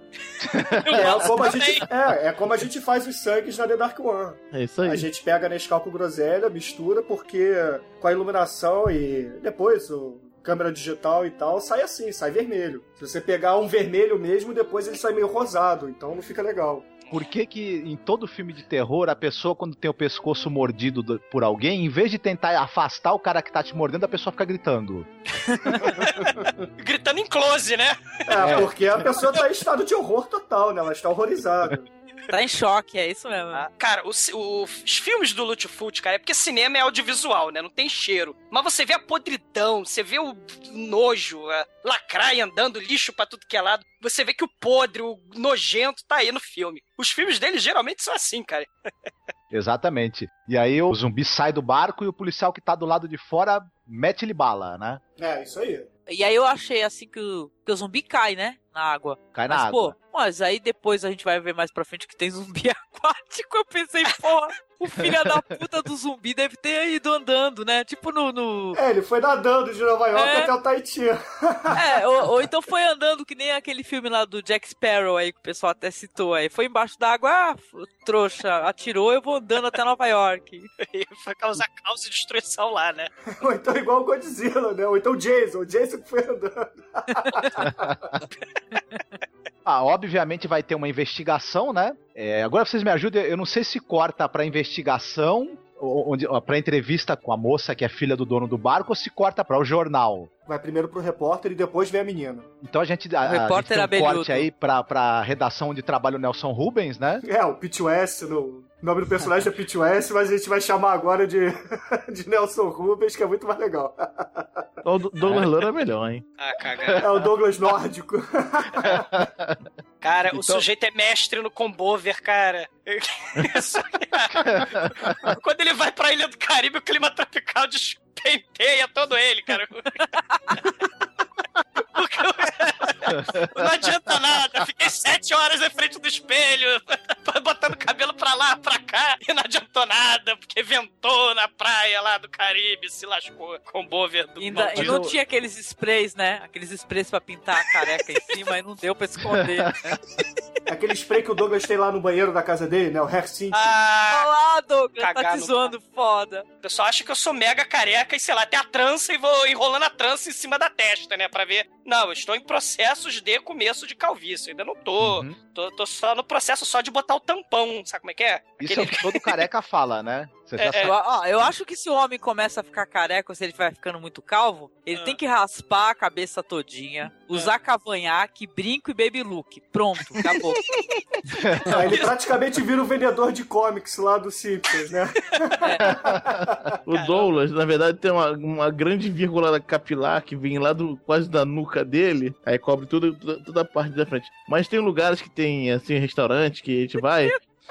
S2: É como, a gente, é, é como a gente faz os sangues na The Dark One.
S4: É isso aí.
S2: A gente pega Nescau com groselha, mistura, porque com a iluminação e depois o câmera digital e tal, sai assim, sai vermelho. Se você pegar um vermelho mesmo, depois ele sai meio rosado, então não fica legal.
S7: Por que que em todo filme de terror, a pessoa quando tem o pescoço mordido do- por alguém, em vez de tentar afastar o cara que tá te mordendo, a pessoa fica gritando?
S3: Gritando em close, né?
S2: É, porque a pessoa tá em estado de horror total, né? Ela está horrorizada.
S6: Tá em choque, é isso mesmo.
S3: Cara, os, os filmes do Lutfut, cara, é porque cinema é audiovisual, né? Não tem cheiro. Mas você vê a podridão, você vê o nojo, a lacraia andando, lixo pra tudo que é lado. Você vê que o podre, o nojento tá aí no filme. Os filmes dele geralmente são assim, cara.
S7: Exatamente. E aí o zumbi sai do barco e o policial que tá do lado de fora mete-lhe bala, né?
S2: É, isso aí.
S6: E aí eu achei assim que o, que o zumbi cai, né? Na água.
S7: Cai na
S6: mas,
S7: água.
S6: Pô, mas aí depois a gente vai ver mais pra frente que tem zumbi aquático. Eu pensei, porra, o filho da puta do zumbi deve ter ido andando, né? Tipo no. no...
S2: É, ele foi nadando de Nova York
S6: É.
S2: até o Tahiti.
S6: É, ou, ou então foi andando que nem aquele filme lá do Jack Sparrow aí que o pessoal até citou aí. Foi embaixo d'água, ah, f- trouxa, atirou, eu vou andando até Nova York.
S3: E foi causar caos e destruição lá, né?
S2: Ou então igual o Godzilla, né? Ou então o Jason. O Jason que foi andando.
S7: Ah, obviamente vai ter uma investigação, né? É, agora vocês me ajudem, eu não sei se corta pra investigação, ou- onde, ó, pra entrevista com a moça que é filha do dono do barco, ou se corta pra o jornal.
S2: Vai primeiro pro repórter e depois vem a menina.
S7: Então a gente, a, a gente
S6: repórter
S7: tem um
S6: abelhudo.
S7: corte aí pra, pra redação onde trabalha o Nelson Rubens, né?
S2: É, o Pete West, no... o nome do personagem é Pete West, mas a gente vai chamar agora de, de Nelson Rubens, que é muito mais legal.
S4: O Do- Douglas Louro é melhor, hein?
S3: Ah, cagada.
S2: É o Douglas Nórdico.
S3: Cara, o
S7: Então-
S3: sujeito é mestre no combover, cara. Quando ele vai pra Ilha do Caribe, o clima tropical despenteia todo ele, cara. Porque Não adianta nada. Fiquei sete horas na frente do espelho, botando cabelo pra lá, pra cá, e não adiantou nada, porque ventou na praia lá do Caribe, se lascou com bover do
S6: Ainda, e não tinha aqueles sprays, né? Aqueles sprays pra pintar a careca em cima e não deu pra esconder.
S2: Aquele spray que o Douglas tem lá no banheiro da casa dele, né? O Hair Sync.
S3: Ah,
S6: Olá, Douglas, tá te
S3: no
S6: zoando foda.
S3: O pessoal acha que eu sou mega careca e, sei lá, até a trança e vou enrolando a trança em cima da testa, né? Pra ver. Não, eu estou em processos de começo de calvície. Eu ainda não tô.
S7: Uhum.
S3: tô. Tô só no processo só de botar o tampão. Sabe como é que é?
S7: Isso é o que todo careca fala, né? Você já
S3: É,
S7: sabe.
S6: Eu, ó, eu acho que se o homem começa a ficar careca ou se ele vai ficando muito calvo, ele
S3: Ah.
S6: tem que raspar a cabeça todinha, usar cavanhaque, brinco e baby look. Pronto, acabou.
S2: Aí ele praticamente vira o vendedor de comics lá do Simpsons, né?
S4: O Douglas, na verdade, tem uma, uma grande vírgula capilar que vem lá do quase da nuca dele, aí cobre tudo, toda, toda a parte da frente. Mas tem lugares que tem, assim, restaurante que a gente vai,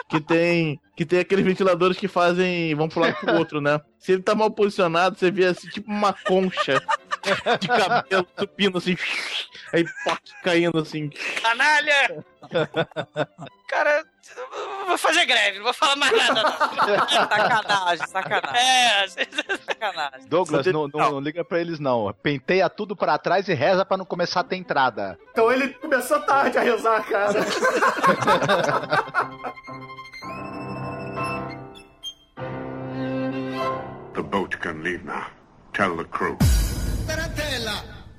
S4: que tem, que tem aqueles ventiladores que fazem, vão pro lado pro outro, né? Se ele tá mal posicionado, você vê assim, tipo uma concha de cabelo subindo assim, aí pá, caindo assim.
S3: Canalha! Cara, vou fazer greve, não vou falar mais nada, não.
S6: sacanagem, sacanagem,
S3: É,
S6: sacanagem.
S7: Douglas, não, não- não liga pra eles não. Penteia tudo pra trás e reza pra não começar a ter entrada.
S2: Então ele começou tarde a rezar, cara.
S1: The boat can leave now. Tell the crew.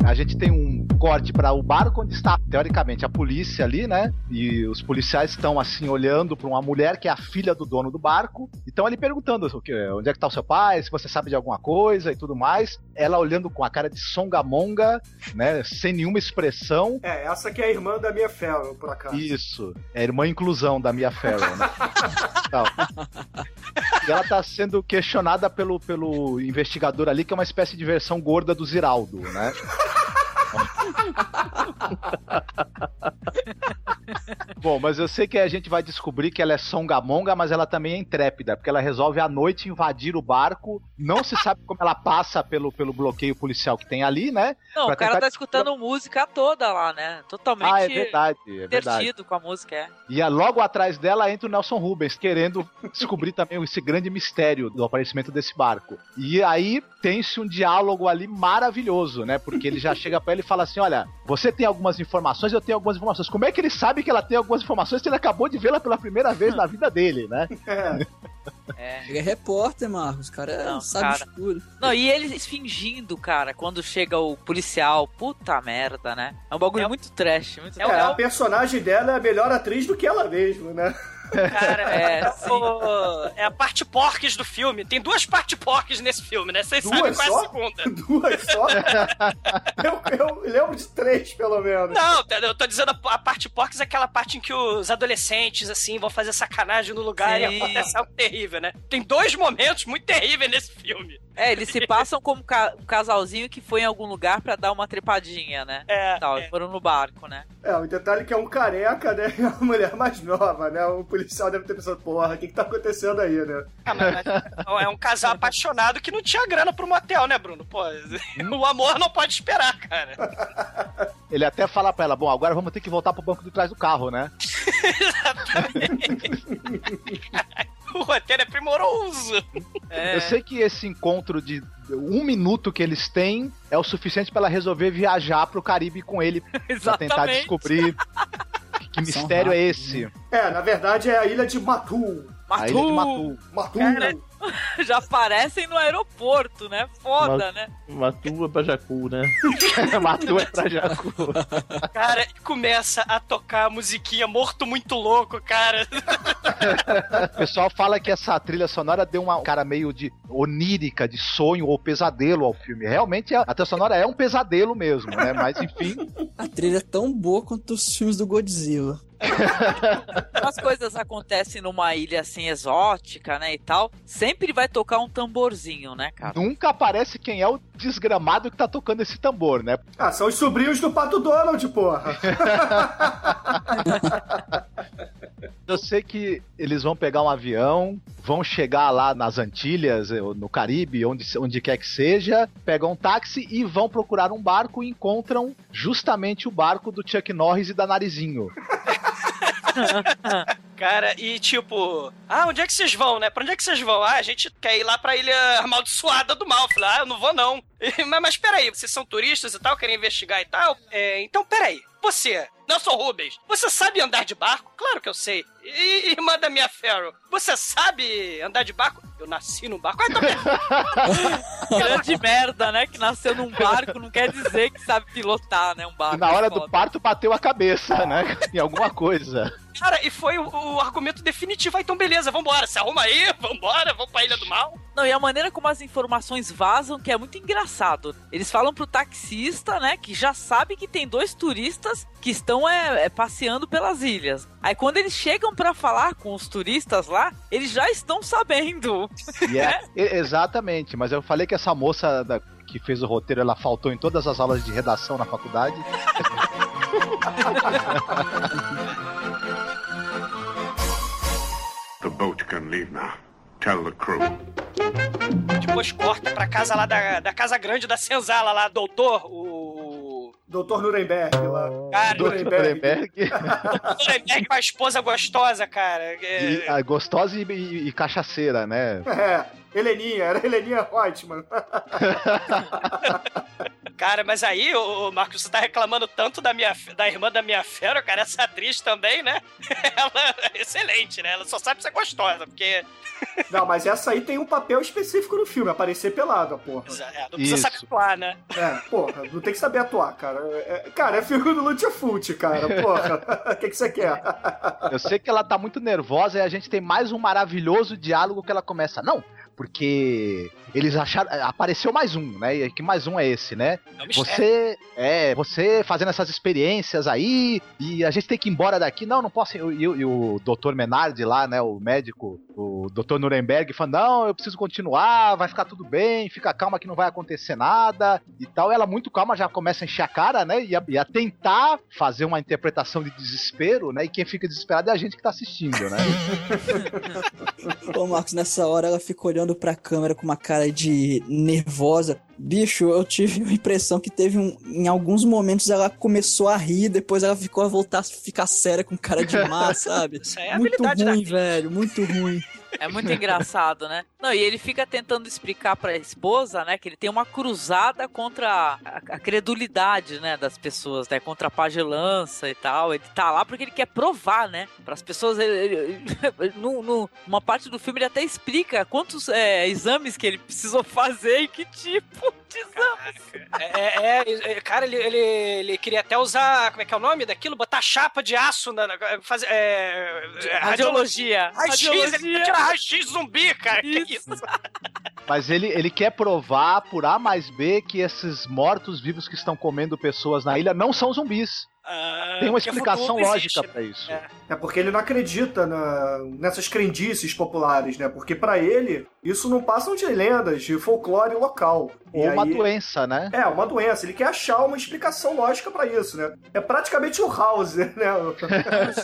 S7: A gente tem um corte para o barco onde está, teoricamente, a polícia ali, né? E os policiais estão assim olhando para uma mulher que é a filha do dono do barco. E estão ali perguntando o que, onde é que tá o seu pai, se você sabe de alguma coisa e tudo mais. Ela olhando com a cara de songamonga, né? Sem nenhuma expressão.
S2: É, essa aqui é a irmã da minha Farrell, por acaso.
S7: Isso. É a irmã inclusão da Mia Farrow, né? Tal. E ela tá sendo questionada pelo, pelo investigador ali, que é uma espécie de versão gorda do Ziraldo, né? Bom, mas eu sei que a gente vai descobrir que ela é songamonga, mas ela também é intrépida, porque ela resolve à noite invadir o barco. Não se sabe como ela passa pelo, pelo bloqueio policial que tem ali, né?
S6: Não,
S7: Pra
S6: o cara
S7: tentar
S6: tá escutando música toda lá, né? Totalmente
S7: Ah, é verdade, é verdade.
S6: divertido com a música, é.
S7: E é logo atrás dela entra o Nelson Rubens, querendo descobrir também esse grande mistério do aparecimento desse barco. E aí tem-se um diálogo ali maravilhoso, né? Porque ele já chega pra ele e fala assim: Olha, você tem algumas informações, eu tenho algumas informações. Como é que ele sabe que ela tem algumas informações se ele acabou de vê-la pela primeira vez na vida dele, né?
S5: Ele é repórter, Marcos. O cara
S6: Não,
S5: sabe
S6: cara.
S5: tudo.
S6: Não, e eles fingindo, cara, quando chega o policial, puta merda, né? É um bagulho muito trash, muito
S2: É, a personagem dela é a melhor atriz do que ela mesma, né?
S3: Cara,
S6: É,
S3: é, o- é a parte porques do filme. Tem duas partes porques nesse filme, né? Vocês sabem qual é
S2: só?
S3: a segunda.
S2: Duas só? eu, eu lembro de três, pelo menos.
S3: Não, eu tô dizendo a, a parte porques é aquela parte em que os adolescentes, assim, vão fazer sacanagem no lugar e
S6: Sim.
S3: acontece algo terrível, né? Tem dois momentos muito terríveis nesse filme.
S6: É, eles se passam como ca- um casalzinho que foi em algum lugar pra dar uma trepadinha, né?
S3: É.
S6: Tal, foram no barco, né?
S2: É, o detalhe é que é um careca, né? E uma mulher mais nova, né? O policial deve ter pensado, porra, o que que tá acontecendo aí, né?
S3: Ah, mas- mas é um casal apaixonado que não tinha grana pro motel, né, Bruno? Pô, o amor não pode esperar, cara.
S7: Ele até fala pra ela: Bom, agora vamos ter que voltar pro banco de trás do carro, né?
S3: O roteiro é primoroso.
S7: Eu sei que esse encontro de um minuto que eles têm é o suficiente pra ela resolver viajar pro Caribe com ele pra tentar descobrir que, que mistério é esse.
S2: É, na verdade é a ilha de Matu.
S7: A ilha de Matu.
S2: Matu.
S6: Cara, já aparecem no aeroporto, né? Foda, né?
S4: Matua é pra Jacu, né?
S7: Matua é pra Jacu.
S3: Cara, e começa a tocar a musiquinha Morto Muito Louco, cara.
S7: O pessoal fala que essa trilha sonora deu uma cara meio de onírica, de sonho ou pesadelo ao filme. Realmente a a trilha sonora é um pesadelo mesmo, né? Mas enfim.
S5: A trilha é tão boa quanto os filmes do Godzilla.
S6: As coisas acontecem numa ilha assim exótica, né, e tal. Sempre vai tocar um tamborzinho, né, cara?
S7: Nunca aparece quem é o desgramado que tá tocando esse tambor, né?
S2: Ah, são os sobrinhos do Pato Donald, porra.
S7: Eu sei que eles vão pegar um avião, vão chegar lá nas Antilhas, eh, no Caribe, onde, onde quer que seja, pegam um táxi e vão procurar um barco e encontram justamente o barco do Chuck Norris e da Narizinho.
S3: Cara, e tipo, ah, onde é que vocês vão, né? Pra onde é que vocês vão? Ah, a gente quer ir lá pra ilha amaldiçoada do mal. Falei, ah, eu não vou não. mas, mas peraí, vocês são turistas e tal, querem investigar e tal? É, então peraí, você, Nelson Rubens, você sabe andar de barco? Claro que eu sei. E, irmã da minha Farrow, você sabe andar de barco? Eu nasci num barco. Ah, então
S6: Grande merda, né? Que nasceu num barco não quer dizer que sabe pilotar, né? Um barco.
S7: E na hora
S6: é
S7: do
S6: foda.
S7: parto bateu a cabeça, né? Em alguma coisa.
S3: Cara, e foi o, o argumento definitivo. Ah, então beleza, vambora, se arruma aí, vambora, vamos pra Ilha do Mal.
S6: Não, e a maneira como as informações vazam, que é muito engraçado. Eles falam pro taxista, né, que já sabe que tem dois turistas que estão é, é, passeando pelas ilhas. Aí quando eles chegam pra falar com os turistas lá, eles já estão sabendo.
S7: E é, exatamente, mas eu falei que essa moça da- que fez o roteiro, ela faltou em todas as aulas de redação na faculdade.
S1: The boat can leave now. Tell the crew.
S3: Depois corta pra casa lá da, da Casa Grande da Senzala lá, doutor, o...
S2: Doutor Nuremberg lá.
S3: Cara,
S7: Nuremberg.
S3: Nuremberg com a esposa gostosa, cara. É,
S7: E, a gostosa e, e- e cachaceira, né?
S2: É, Heleninha, era Heleninha Reutemann.
S3: Cara, mas aí, o Marcos, você tá reclamando tanto da minha da irmã da minha fera, cara, essa atriz também, né? Ela é excelente, né? Ela só sabe ser gostosa, porque
S2: Não, mas essa aí tem um papel específico no filme, aparecer pelada, porra.
S3: é, não precisa
S2: Isso.
S3: saber atuar, né?
S2: É, porra, não tem que saber atuar, cara. É- cara, é filme do Lutfult, cara, porra. O que, que você quer?
S7: Eu sei que ela tá muito nervosa e a gente tem mais um maravilhoso diálogo que ela começa. Não, porque eles acharam. Apareceu mais um, né? E que mais um é esse, né?
S3: É um.
S7: Você. É, você fazendo essas experiências aí, e a gente tem que ir embora daqui. Não, não posso. ir. E, o- e o Dr. Menard lá, né? O médico, o Dr. Nuremberg falando, não, eu preciso continuar, vai ficar tudo bem, fica calma que não vai acontecer nada e tal. Ela muito calma já começa a encher a cara, né? E a, e a tentar fazer uma interpretação de desespero, né? E quem fica desesperado é a gente que tá assistindo, né?
S5: Ô, Marcos, nessa hora ela fica olhando pra câmera com uma cara de nervosa. Bicho, eu tive a impressão que teve um. Em alguns momentos ela começou a rir, depois ela ficou a voltar a ficar séria com cara de má, sabe?
S3: Isso aí é
S5: muito
S3: habilidade da
S5: ruim,
S3: atriz.
S5: velho, muito ruim.
S6: É muito engraçado, né? Não, e ele fica tentando explicar pra esposa, né, que ele tem uma cruzada contra a, a credulidade, né, das pessoas, né, contra a pagelança e tal. Ele tá lá porque ele quer provar, né, para as pessoas. Ele, ele, no, no- numa parte do filme ele até explica quantos é, exames que ele precisou fazer e que tipo de exames.
S3: É, é, é, cara, ele, ele, ele queria até usar, como é que é o nome daquilo? Botar chapa de aço na. fazer, é,
S6: Radiologia.
S3: Raio-X, ele tirar raio-x zumbi, cara. Que isso?
S7: Mas ele, ele quer provar por A mais B que esses mortos-vivos que estão comendo pessoas na ilha não são zumbis. Tem uma
S2: porque
S7: explicação lógica
S2: existe,
S7: pra isso.
S2: É porque ele não acredita na- nessas crendices populares, né? Porque pra ele, isso não passam de lendas, de folclore local.
S7: Ou uma
S2: aí-
S7: doença, né?
S2: É, uma doença. Ele quer achar uma explicação lógica pra isso, né? É praticamente o House, né?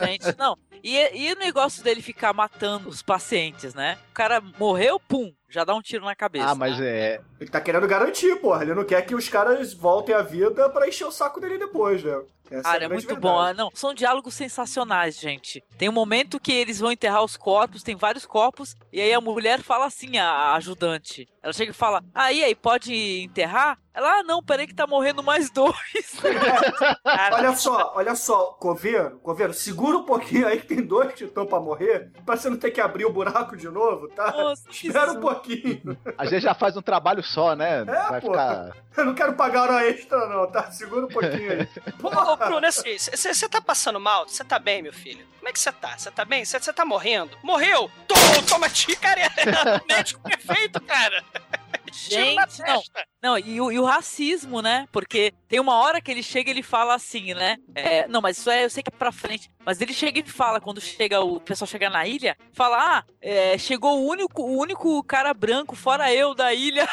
S6: Gente, não. E, e o negócio dele ficar matando os pacientes, né? O cara morreu, pum, já dá um tiro na cabeça.
S7: Ah, mas é.
S2: Ele tá querendo garantir, porra. Ele não quer que os caras voltem à vida pra encher o saco dele depois, né? Essa
S6: Cara,
S2: a
S6: é
S2: grande
S6: muito
S2: verdade.
S6: bom. Ah, Não, são diálogos sensacionais, gente. Tem um momento que eles vão enterrar os corpos, tem vários corpos, e aí a mulher fala assim, a ajudante. Ela chega e fala: Ah, e aí, pode enterrar? Ela, ah, não, peraí que tá morrendo mais dois.
S2: Olha só, olha só, Coveiro, Coveiro, segura um pouquinho aí que tem dois que estão pra morrer, pra você não ter que abrir o buraco de novo, tá? Espera um pouquinho.
S7: A gente já faz um trabalho só, né?
S2: É,
S7: Vai
S2: pô.
S7: ficar.
S2: Eu não quero pagar hora extra, não, tá? Segura um pouquinho aí.
S3: Ô, Bruno, assim, você tá passando mal? Você tá bem, meu filho? Como é que você tá? Você tá bem? Você tá morrendo? Morreu? Tô, toma ti, cara. É médico perfeito, cara. Tiro na
S6: Gente, não. Não, e o, e o racismo, né? Porque tem uma hora que ele chega e ele fala assim, né? É, não, mas isso é, eu sei que é pra frente. Mas ele chega e fala, quando chega o pessoal chega na ilha, fala: Ah, é, chegou o único, o único cara branco, fora eu, da ilha.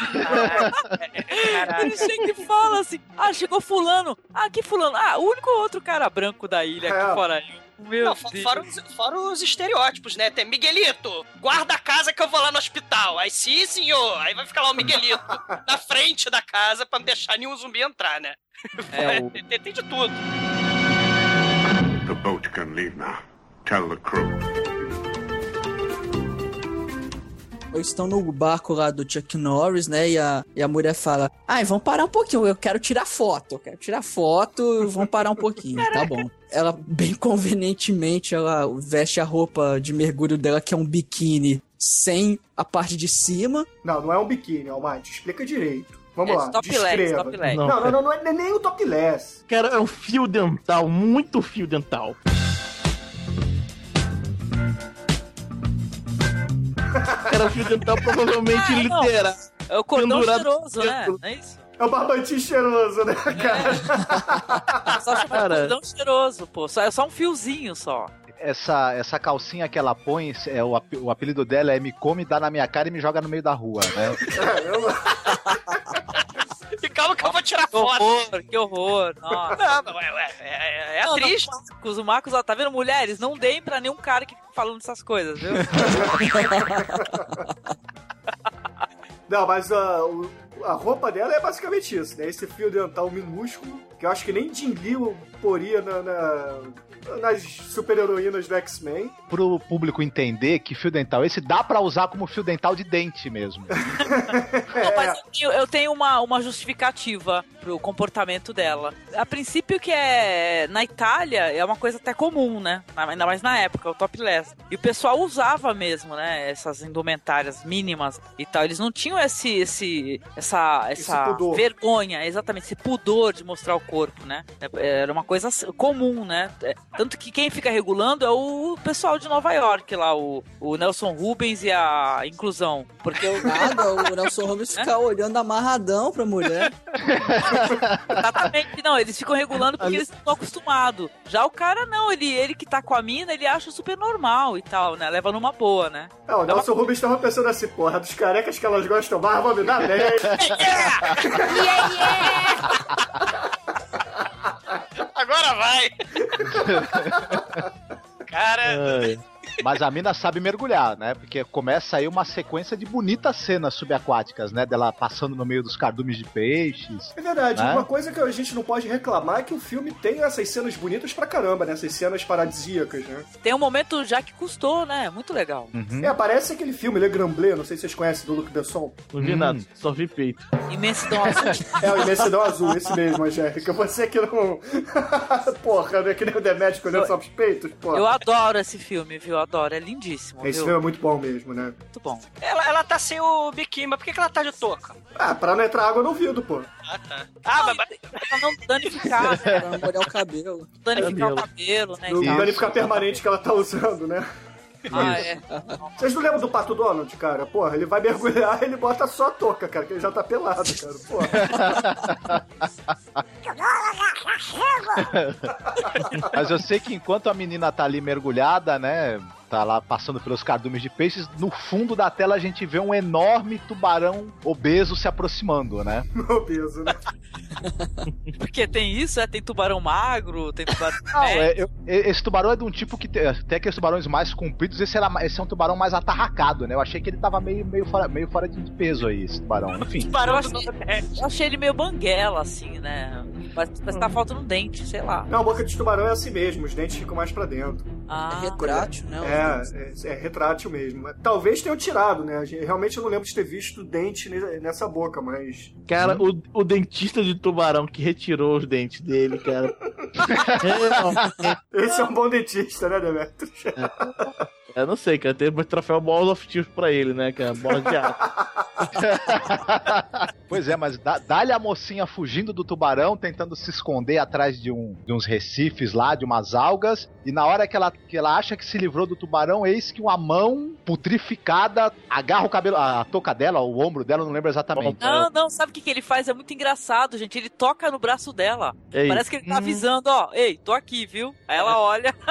S6: ele chega e fala assim: Ah, chegou fulano. Ah, que fulano? Ah, o único outro cara branco da ilha aqui
S3: É.
S6: fora eu. Meu
S3: Não,
S6: Deus.
S3: fora, os, fora os estereótipos, né? Tem Miguelito, guarda a casa que eu vou lá no hospital. Aí sim, senhor. Aí vai ficar lá o Miguelito na frente da casa pra não deixar nenhum zumbi entrar, né?
S7: É, o-
S3: tem, tem de tudo.
S1: The boat can leave now. Tell the crew.
S5: Eles estão no barco lá do Chuck Norris, né? E a, e a mulher fala: Ai, vamos parar um pouquinho, eu quero tirar foto, eu quero tirar foto, vamos parar um pouquinho, tá bom. Ela, bem convenientemente, ela veste a roupa de mergulho dela, que é um biquíni, sem a parte de cima.
S2: Não, não é um biquíni, Almighty. Explica direito. Vamos
S5: É,
S2: lá,
S5: topless.
S2: Não, não, não, não é nem o topless.
S4: Cara, é um fio dental, muito fio dental. Cara, fio dental provavelmente
S6: Ah, não.
S4: literal.
S6: É o cordão cheiroso, né? Não é isso?
S2: É o barbantinho cheiroso, né, cara?
S6: Só chama
S7: Cara.
S6: cordão cheiroso, pô. Só, é só um fiozinho só.
S7: Essa, essa calcinha que ela põe, é, o, ap- o apelido dela é Me Come, dá na minha cara e me joga no meio da rua, né?
S3: E calma que eu vou tirar
S6: Que
S3: foto.
S6: horror, que horror. Nossa.
S3: Não, mas ué, ué, é, é
S6: Não,
S3: atriz.
S6: não, Marcos, o Marcos, ó, tá vendo? Mulheres, não deem pra nenhum cara que fica falando essas coisas, viu?
S2: Não, mas a, o- a roupa dela é basicamente isso, né? Esse fio dental minúsculo, que eu acho que nem Jim Lee poria na, na- nas super-heroínas do X-Men.
S7: Pro público entender que fio dental esse dá pra usar como fio dental de dente mesmo.
S6: Não, mas eu tenho, eu tenho uma, uma justificativa pro comportamento dela. A princípio que é na Itália é uma coisa até comum, né? Ainda mais na época, o topless. E o pessoal usava mesmo, né? Essas indumentárias mínimas e tal. Eles não tinham esse, esse, essa, essa vergonha, exatamente, esse pudor de mostrar o corpo, né? É- Era uma coisa comum, né? É, Tanto que quem fica regulando é o pessoal de Nova York lá, o, o Nelson Rubens e a inclusão. Porque o
S5: Nada, o Nelson Rubens fica olhando amarradão pra mulher.
S6: Exatamente, não, eles ficam regulando porque eles estão acostumados. Já o cara não, ele, ele que tá com a mina, ele acha super normal e tal, né? Leva numa boa, né?
S2: É, o Nelson Rubens tava pensando assim, porra, dos carecas que elas gostam mais, vão me dar bem.
S3: Agora vai! Cara,
S7: Mas a mina sabe mergulhar, né? Porque começa aí uma sequência de bonitas cenas subaquáticas, né? Dela passando no meio dos cardumes de peixes.
S2: É verdade,
S7: né?
S2: uma coisa que a gente não pode reclamar é que o filme tem essas cenas bonitas pra caramba, né? Essas cenas paradisíacas, né?
S6: Tem um momento já que custou, né? Muito legal.
S2: É, parece aquele filme Le Grand Bleu, não sei se vocês conhecem, do Luc Besson.
S4: Não vi nada, só vi peito.
S6: Imensidão azul.
S2: É, o Imensidão Azul, esse mesmo, Angélica. Você que não... porra, não é que nem o Demetrio olhando só pros peitos, porra.
S6: Eu adoro esse filme, viu? Adoro, é lindíssimo.
S2: Esse
S6: viu?
S2: filme é muito bom mesmo, né?
S6: Muito bom.
S3: ela, ela tá sem o biquíni, mas por que, que ela tá de touca?
S2: Ah, pra não entrar água no ouvido, pô.
S3: Ah, tá. Ah, mas...
S6: Pra não danificar, né?
S5: Pra não molhar o cabelo.
S6: Danificar o cabelo, né? E tal.
S2: danificar permanente que ela tá usando, né?
S6: Ah, é.
S2: Vocês não lembram do Pato Donald, cara? Porra, ele vai mergulhar ele bota só a touca, cara, que ele já tá pelado, cara. Porra.
S7: Mas eu sei que enquanto a menina tá ali mergulhada, né? Tá lá passando pelos cardumes de peixes, no fundo da tela a gente vê um enorme tubarão obeso se aproximando, né?
S2: Obeso, né?
S6: Porque tem isso, é? Tem tubarão magro, tem tubarão.
S7: Não, é, eu- esse tubarão é de um tipo que tem, tem aqueles tubarões mais compridos, esse, era, esse é um tubarão mais atarracado, né? Eu achei que ele tava meio, meio, fora, meio fora de peso aí, esse tubarão. Enfim.
S6: eu, achei, eu achei ele meio banguela, assim, né? Parece, parece que tá faltando um dente, sei lá.
S2: Não, boca de tubarão é assim mesmo, os dentes ficam mais pra dentro.
S6: Ah,
S5: É retrátil, né?
S2: É, é, é retrátil mesmo. Mas Talvez tenham tirado, né? Realmente eu não lembro de ter visto dente ne- nessa boca, mas.
S4: Cara, o, o dentista de tubarão que retirou os dentes dele, cara.
S2: Esse é um bom dentista, né, Demetrio?
S4: Eu não sei, cara. Tem o troféu Balls of Steel pra ele, né, cara? Bola de aço.
S7: Pois é, mas dá- dá-lhe a mocinha fugindo do tubarão, tentando se esconder atrás de, um, de uns recifes lá, de umas algas, e na hora que ela, que ela acha que se livrou do tubarão, eis que uma mão putrificada agarra o cabelo, a, a touca dela, o ombro dela, eu não lembro exatamente.
S6: Não, não, sabe o que, que ele faz? É muito engraçado, gente. Ele toca no braço dela.
S7: Ei.
S6: Parece que ele tá avisando, ó, ei, tô aqui, viu? Aí ela olha.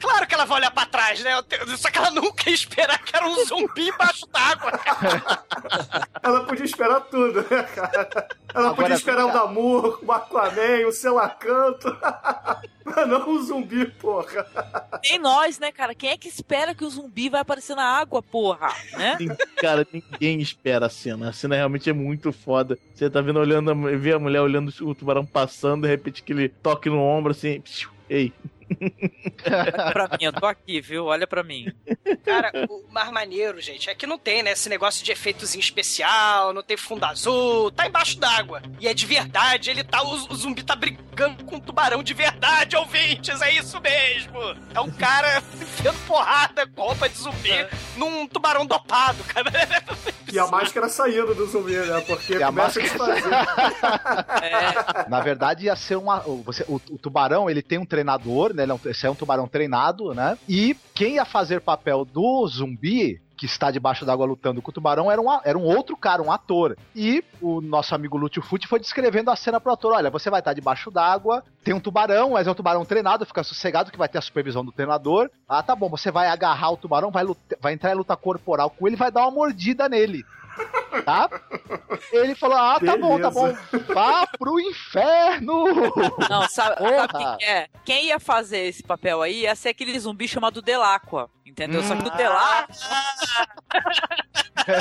S3: Claro que ela vai olhar pra trás, né? Eu te- Só que ela nunca ia esperar que era um zumbi embaixo d'água.
S2: Ela podia esperar tudo, né, cara? Ela
S3: Agora,
S2: podia esperar o. Namor, o Aquaman, o Selacanto. Mas não um zumbi, porra.
S6: Nem nós, né, cara? Quem é que espera que o zumbi vai aparecer na água, porra? Né?
S4: Cara, ninguém espera a cena. A cena realmente é muito foda. Você tá vendo, olhando, vê a mulher olhando o tubarão passando, de repente que ele toque no ombro assim. Ei.
S6: Olha pra mim, eu tô aqui, viu? Olha pra mim.
S3: Cara, o mais maneiro, gente, é que não tem, né? Esse negócio de efeitozinho especial, não tem fundo azul, tá embaixo d'água. E é de verdade, ele tá. O, o zumbi tá brigando com um tubarão de verdade, ouvintes, é isso mesmo. É um cara enfiando porrada com roupa de zumbi num tubarão dopado, cara.
S2: E a máscara saindo do zumbi, né? Porque
S7: E a máscara-
S2: desfazer.
S7: Na verdade, ia ser uma. o- Você, o, o tubarão, ele tem um treinador, né? Ele é um, esse é um tubarão treinado, né? E quem ia fazer papel do zumbi. Que está debaixo d'água lutando com o tubarão era um, era um outro cara, um ator. E o nosso amigo Lúcio Futi foi descrevendo a cena pro ator: olha, você vai estar debaixo d'água, tem um tubarão, mas é um tubarão treinado, fica sossegado que vai ter a supervisão do treinador. Ah, tá bom, você vai agarrar o tubarão, vai, vai entrar em luta corporal com ele, vai dar uma mordida nele. Tá? Ele falou: Ah, tá bom, tá bom. Vá pro inferno!
S6: Não, sabe, sabe quem que é? Quem ia fazer esse papel aí ia ser aquele zumbi chamado Delacqua. Entendeu? Só que o Delacqua.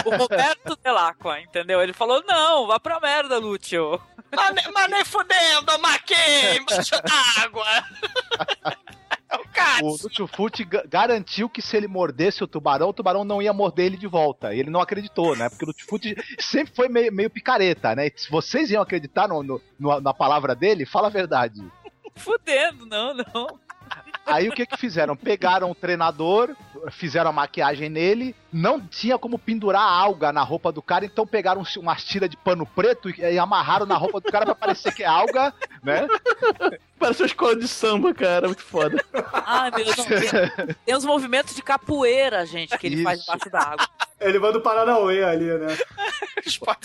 S6: o Roberto Delacqua, entendeu? Ele falou: não, vá pra merda, Lúcio.
S3: Mas nem fudendo, maquei embaixo d'água.
S7: O Lúcio Futi ga- garantiu que se ele mordesse o tubarão, o tubarão não ia morder ele de volta. E ele não acreditou, né? Porque o Futi sempre foi meio, meio picareta, né? E se vocês iam acreditar no, no- no- na palavra dele, fala a verdade.
S6: Fudendo, não, não.
S7: Aí o que que fizeram? Pegaram o treinador, fizeram a maquiagem nele, não tinha como pendurar alga na roupa do cara, então pegaram um- umas tiras de pano preto e, e amarraram na roupa do cara pra parecer que é alga, né?
S4: Parece uma escola de samba, cara. Muito foda.
S6: Ai, meu Deus. não, Tem, tem os movimentos de capoeira, gente, que ele faz
S7: Isso.
S6: debaixo da água.
S2: Ele manda o Paranauê ali, né?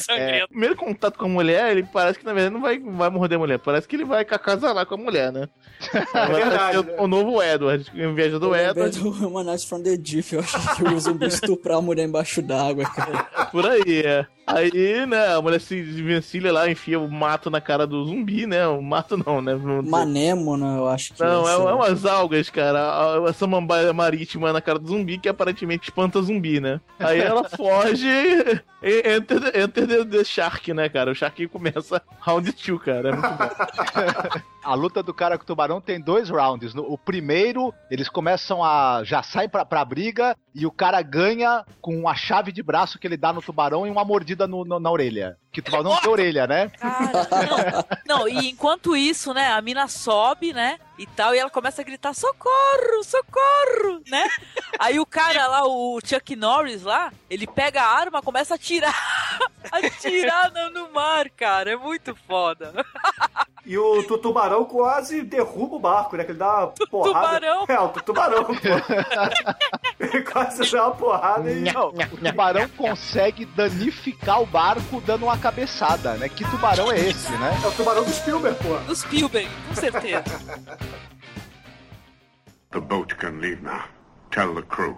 S4: É, primeiro contato com a mulher, ele parece que na verdade não vai, vai morder a mulher. Parece que ele vai acasalar com a mulher, né?
S2: É verdade,
S4: Vai ser o, novo Edward. Em vez do Edward,
S5: do Humanize from the Deep, eu acho que o zumbi estuprar a mulher embaixo d'água, cara.
S4: por aí, é. Aí, né, a mulher se desvencilha lá, enfia o mato na cara do zumbi, né? O mato não, né?
S5: Manêmona, eu acho que
S4: Não, é, é umas algas, cara. Essa samambaia marítima na cara do zumbi que aparentemente espanta zumbi, né? Aí ela foge e enter, enter the, the Shark, né, cara? O Shark começa round 2, cara. É muito bom.
S7: A luta do cara com o tubarão tem dois rounds. No- o primeiro, eles começam a. já saem pra, pra briga e o cara ganha com uma chave de braço que ele dá no tubarão e uma mordida no- no- na orelha. Que o tubarão não tem orelha, né?
S6: Não, e enquanto isso, né, a mina sobe, né, e tal, e ela começa a gritar, socorro, socorro, né? Aí o cara lá, o Chuck Norris lá, ele pega a arma, começa a atirar, atirar no, no mar, cara, é muito foda.
S2: E o tu- tubarão quase derruba o barco, né? Que ele dá uma porrada.
S6: Tubarão?
S2: É, o tu- tubarão, pô. ele quase dá uma porrada e.
S7: Não, o tubarão consegue danificar o barco dando uma cabeçada, né? Que tubarão é esse, né?
S2: É o tubarão do Spielberg, pô.
S6: Do Spielberg, com certeza.
S1: The boat can leave now. Tell the crew.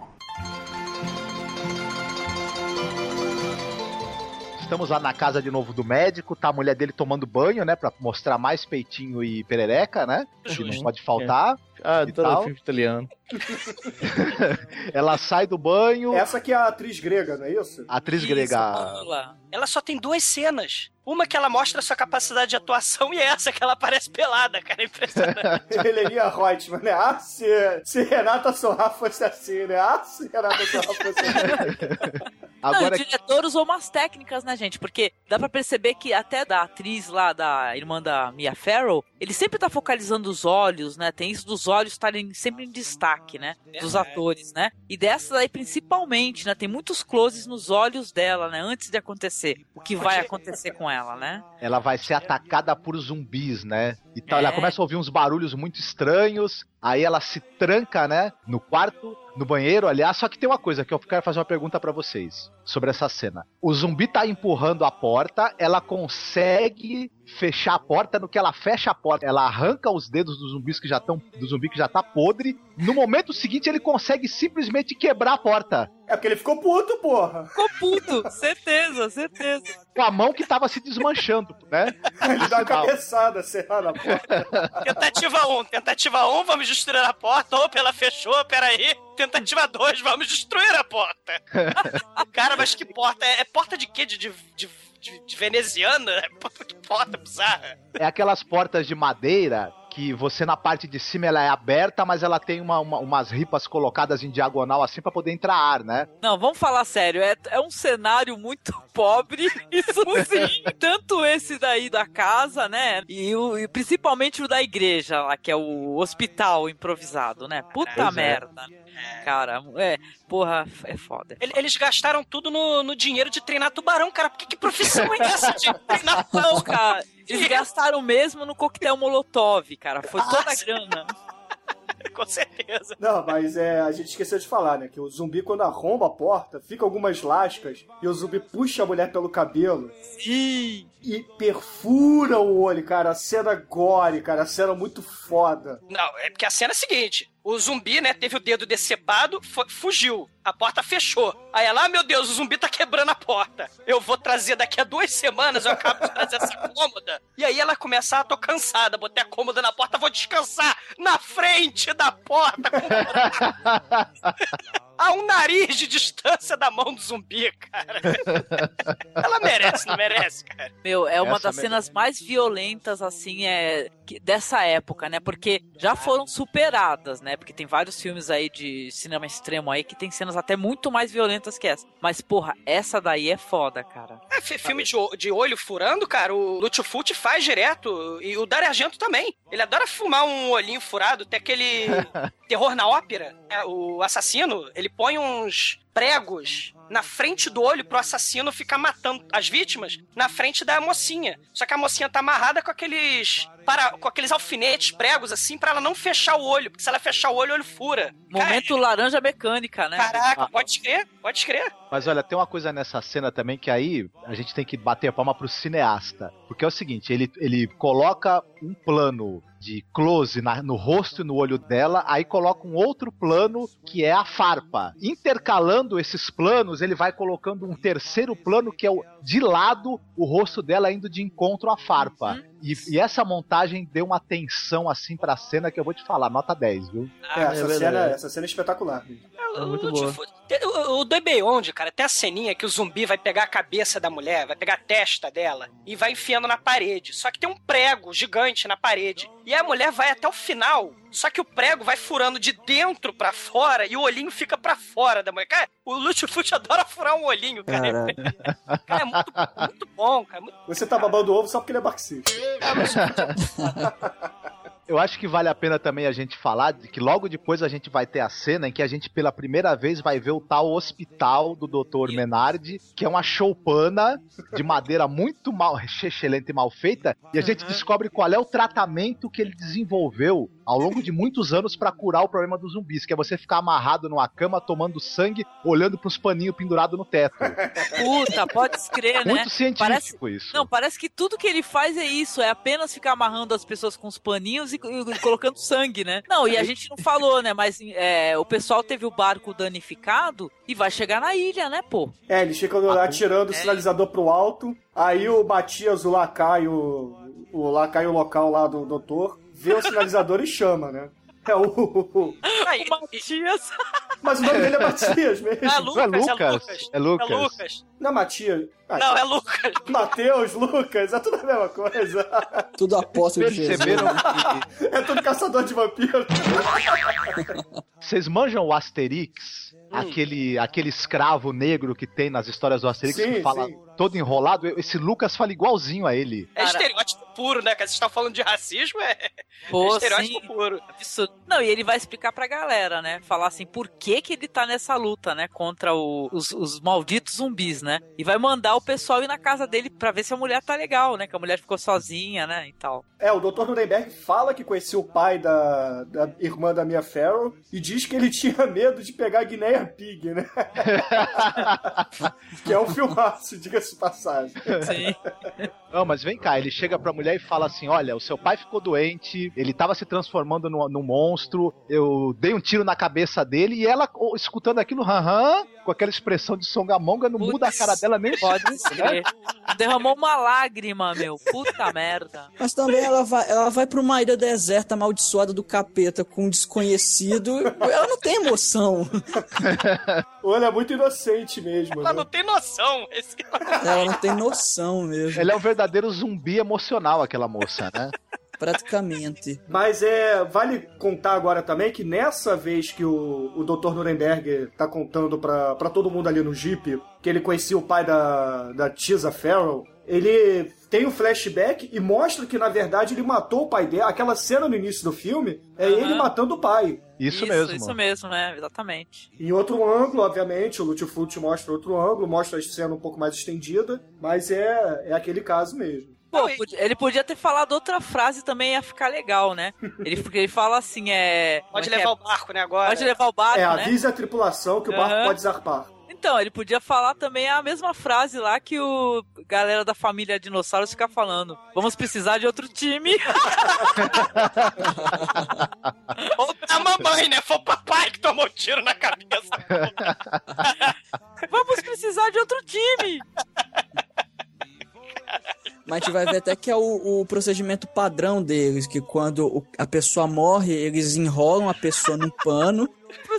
S7: Estamos lá na casa de novo do médico, tá a mulher dele tomando banho, né? Pra mostrar mais peitinho e perereca, né? Que não pode faltar.
S4: Ah,
S7: e
S4: todo
S7: tal.
S4: filme italiano.
S7: Ela sai do banho.
S2: Essa aqui é a atriz grega, não é isso?
S7: Atriz
S3: Isso,
S7: grega.
S3: Ela só tem duas cenas. Uma que ela mostra sua capacidade de atuação e essa que ela aparece pelada, cara. É impressionante.
S2: Heleninha Reutemann, né? Ah, se, se Renata Sorra fosse assim, né? Ah, se Renata Sorra fosse assim.
S6: Não, o diretor usou umas técnicas, né, gente? Porque dá pra perceber que até da atriz lá, da irmã da Mia Farrow, ele sempre tá focalizando os olhos, né? Tem isso dos olhos estarem sempre em destaque, né? Dos atores, né? E dessa aí, principalmente, né? Tem muitos closes nos olhos dela, né? Antes de acontecer. O que vai acontecer com ela, né?
S7: Ela vai ser atacada por zumbis, né? E tal.
S6: É.
S7: Ela começa a ouvir uns barulhos muito estranhos. Aí ela se tranca, né? No quarto, no banheiro, aliás. Só que tem uma coisa que eu quero fazer uma pergunta pra vocês sobre essa cena. O zumbi tá empurrando a porta, ela consegue fechar a porta. No que ela fecha a porta, ela arranca os dedos dos zumbis que já estão. Do zumbi que já tá podre. No momento seguinte, ele consegue simplesmente quebrar a porta.
S2: É porque ele ficou puto, porra.
S6: Ficou puto, certeza, certeza.
S7: Com a mão que tava se desmanchando, né?
S2: Ele dá uma cabeçada, lá, na porta.
S3: Tentativa 1, tentativa 1, vamos destruir a porta. Opa, ela fechou, peraí. Tentativa 2, vamos destruir a porta. Cara, mas que porta? É, é porta de quê? De, de, de, de- de veneziana? É porta- que porta bizarra.
S7: É aquelas portas de madeira que você na parte de cima ela é aberta, mas ela tem uma- uma- umas ripas colocadas em diagonal assim pra poder entrar ar, né?
S6: Não, vamos falar sério. É, é um cenário muito pobre. Isso sim. Tanto esse daí da casa, né? E, o- e principalmente o da igreja lá, que é o hospital improvisado, né? Puta
S3: Pois é.
S6: Merda. Cara, é. Porra, é foda.
S3: Ele- Eles gastaram tudo no, no dinheiro de treinar tubarão, cara. Porque que profissão é essa de treinar tubarão,
S6: Não, cara. Eles gastaram mesmo no coquetel Molotov, cara. Foi toda a grana.
S3: Com certeza.
S2: Não, mas é, a gente esqueceu de falar, né? Que o zumbi, quando arromba a porta, fica algumas lascas e o zumbi puxa a mulher pelo cabelo.
S6: Sim!
S2: E perfura o olho, cara. A cena gore, cara. A cena muito foda.
S3: Não, é porque a cena é a seguinte: o zumbi, né, teve o dedo decepado, fu- fugiu. A porta fechou. Aí ela, ah, meu Deus, o zumbi tá quebrando a porta. Eu vou trazer daqui a duas semanas, eu acabo de trazer essa cômoda. E aí ela começa, ah, tô cansada, botei a cômoda na porta, vou descansar na frente da porta. a um nariz de distância da mão do zumbi, cara. ela merece, não merece, cara?
S6: Meu, é uma
S3: Essa
S6: das cenas mais violentas, assim, é que- dessa época, né? Porque já foram superadas, né? Porque tem vários filmes aí de cinema extremo aí que tem cenas até muito mais violentas que essa. Mas, porra, essa daí é foda, cara.
S3: É, fi- filme de, de olho furando, cara, o Lúcio faz direto. E o Dario Argento também. Ele adora fumar um olhinho furado. Tem aquele terror na ópera. né? o assassino, ele põe uns pregos na frente do olho pro assassino ficar matando as vítimas na frente da mocinha. Só que a mocinha tá amarrada com aqueles para, com aqueles alfinetes, pregos assim, pra ela não fechar o olho, porque se ela fechar o olho, o olho fura.
S6: Momento laranja mecânica, né?
S3: Caraca,
S7: Ah.
S3: pode crer, pode crer.
S7: Mas olha, tem uma coisa nessa cena também que aí a gente tem que bater a palma pro cineasta. Porque é o seguinte, ele, ele coloca um plano de close na- no rosto e no olho dela, aí coloca um outro plano que é a farpa. Intercalando esses planos, ele vai colocando um terceiro plano que é o, de lado o rosto dela indo de encontro à farpa. E, e essa montagem deu uma tensão assim pra cena que eu vou te falar, nota 10, viu?
S2: É, essa,
S4: verdade.
S2: cena, essa cena é espetacular.
S4: É muito
S3: o,
S4: boa.
S3: O, o do Beyond, cara, tem a ceninha que o zumbi vai pegar a cabeça da mulher, vai pegar a testa dela e vai enfiando na parede. Só que tem um prego gigante na parede. E a mulher vai até o final. Só que o prego vai furando de dentro pra fora e o olhinho fica pra fora da mulher. Cara, o Fulci adora furar um olhinho, cara. Cara, é muito, muito bom, cara. Muito...
S2: Você tá babando ovo só porque ele é marxista.
S7: Eu acho que vale a pena também a gente falar de que logo depois a gente vai ter a cena em que a gente pela primeira vez vai ver o tal hospital do Dr. Menardi, que é uma choupana de madeira muito mal, excelente e mal feita, e a gente descobre qual é o tratamento que ele desenvolveu ao longo de muitos anos pra curar o problema dos zumbis, que é você ficar amarrado numa cama tomando sangue, olhando pros paninhos pendurados no teto.
S6: Puta, pode crer, né?
S7: Muito científico
S6: Parece-
S7: isso.
S6: Não, parece que tudo que ele faz é isso, é apenas ficar amarrando as pessoas com os paninhos e, e colocando sangue, né? Não, e a gente não falou, né? Mas é, o pessoal teve o barco danificado e vai chegar na ilha, né, pô?
S2: É, eles ficam atirando o sinalizador pro alto. Aí o Matias, o lacaio, o lacaio local lá do doutor, vê o sinalizador e chama, né? É o.
S3: Aí,
S6: Matias.
S2: Mas o nome dele é Matias mesmo.
S3: É Lucas, é Lucas.
S7: É Lucas.
S3: É Lucas.
S2: Não é Matias.
S3: Não, é Lucas.
S2: Mateus, Lucas, é tudo a mesma coisa.
S5: Tudo apóstolo de Jesus.
S7: Perceberam que
S2: É tudo caçador de vampiros.
S7: Vocês manjam o Asterix? Aquele, aquele escravo negro que tem nas histórias do Asterix
S2: Sim,
S7: que fala
S2: sim.
S7: todo enrolado? Esse Lucas fala igualzinho a ele.
S3: É estereótipo puro, né? cara? Vocês estão falando de racismo, é, é
S6: Pô,
S3: estereótipo
S6: sim.
S3: puro.
S6: Absurdo. Não, e ele vai explicar pra galera, né? Falar assim, por que que ele tá nessa luta, né? Contra o- os, os malditos zumbis, né? E vai mandar o pessoal ir na casa dele pra ver se a mulher tá legal, né? Que a mulher ficou sozinha, né? E tal.
S2: É, o Dr. Nuremberg fala que conhecia o pai da, da irmã da Mia Farrow e diz que ele tinha medo de pegar a Guineia Pig, né? que é um filmaço, diga-se de passagem.
S6: Sim.
S7: Não, mas vem cá, ele chega pra mulher e fala assim: Olha, o seu pai ficou doente, ele tava se transformando num, num monstro, eu dei um tiro na cabeça dele, e ela, escutando aquilo, aham, com aquela expressão de songamonga, não muda a cara dela nem
S6: Pode
S7: pouco, né?
S6: ser. Derramou uma lágrima, meu. Puta merda.
S5: Mas também ela vai, ela vai pra uma ilha deserta amaldiçoada do capeta com um desconhecido. Ela não tem emoção.
S2: Ou ela é muito inocente mesmo.
S3: Ela
S2: né?
S3: não tem noção. Esse...
S5: Ela não tem noção mesmo.
S7: Ela é um verdadeiro zumbi emocional, aquela moça, né?
S5: Praticamente.
S2: Mas é, vale contar agora também que nessa vez que o, o Dr. Nuremberg tá contando pra, pra todo mundo ali no Jeep que ele conhecia o pai da, da Tisa Farrell, ele tem um flashback e mostra que na verdade ele matou o pai dela. Aquela cena no início do filme é ele matando o pai.
S7: Isso, mesmo.
S6: Isso mesmo, né? Exatamente.
S2: Em outro ângulo, obviamente, o Lutfut mostra outro ângulo, mostra a cena um pouco mais estendida, mas é, é aquele caso mesmo.
S6: Pô, ele podia ter falado outra frase também, ia ficar legal, né? Ele, porque ele fala assim, é...
S3: Pode
S6: é
S3: levar
S6: é?
S3: o barco, né, agora.
S6: Pode levar o barco,
S2: É,
S6: né?
S2: avise a tripulação que o barco pode zarpar.
S6: Então, ele podia falar também a mesma frase lá que o galera da família Dinossauros fica falando. Vamos precisar de outro time.
S3: Ou a mamãe, né? Foi o papai que tomou tiro na cabeça.
S6: Vamos precisar de outro time.
S5: Mas a gente vai ver até que é o, o procedimento padrão deles, que quando o- a pessoa morre, eles enrolam a pessoa num pano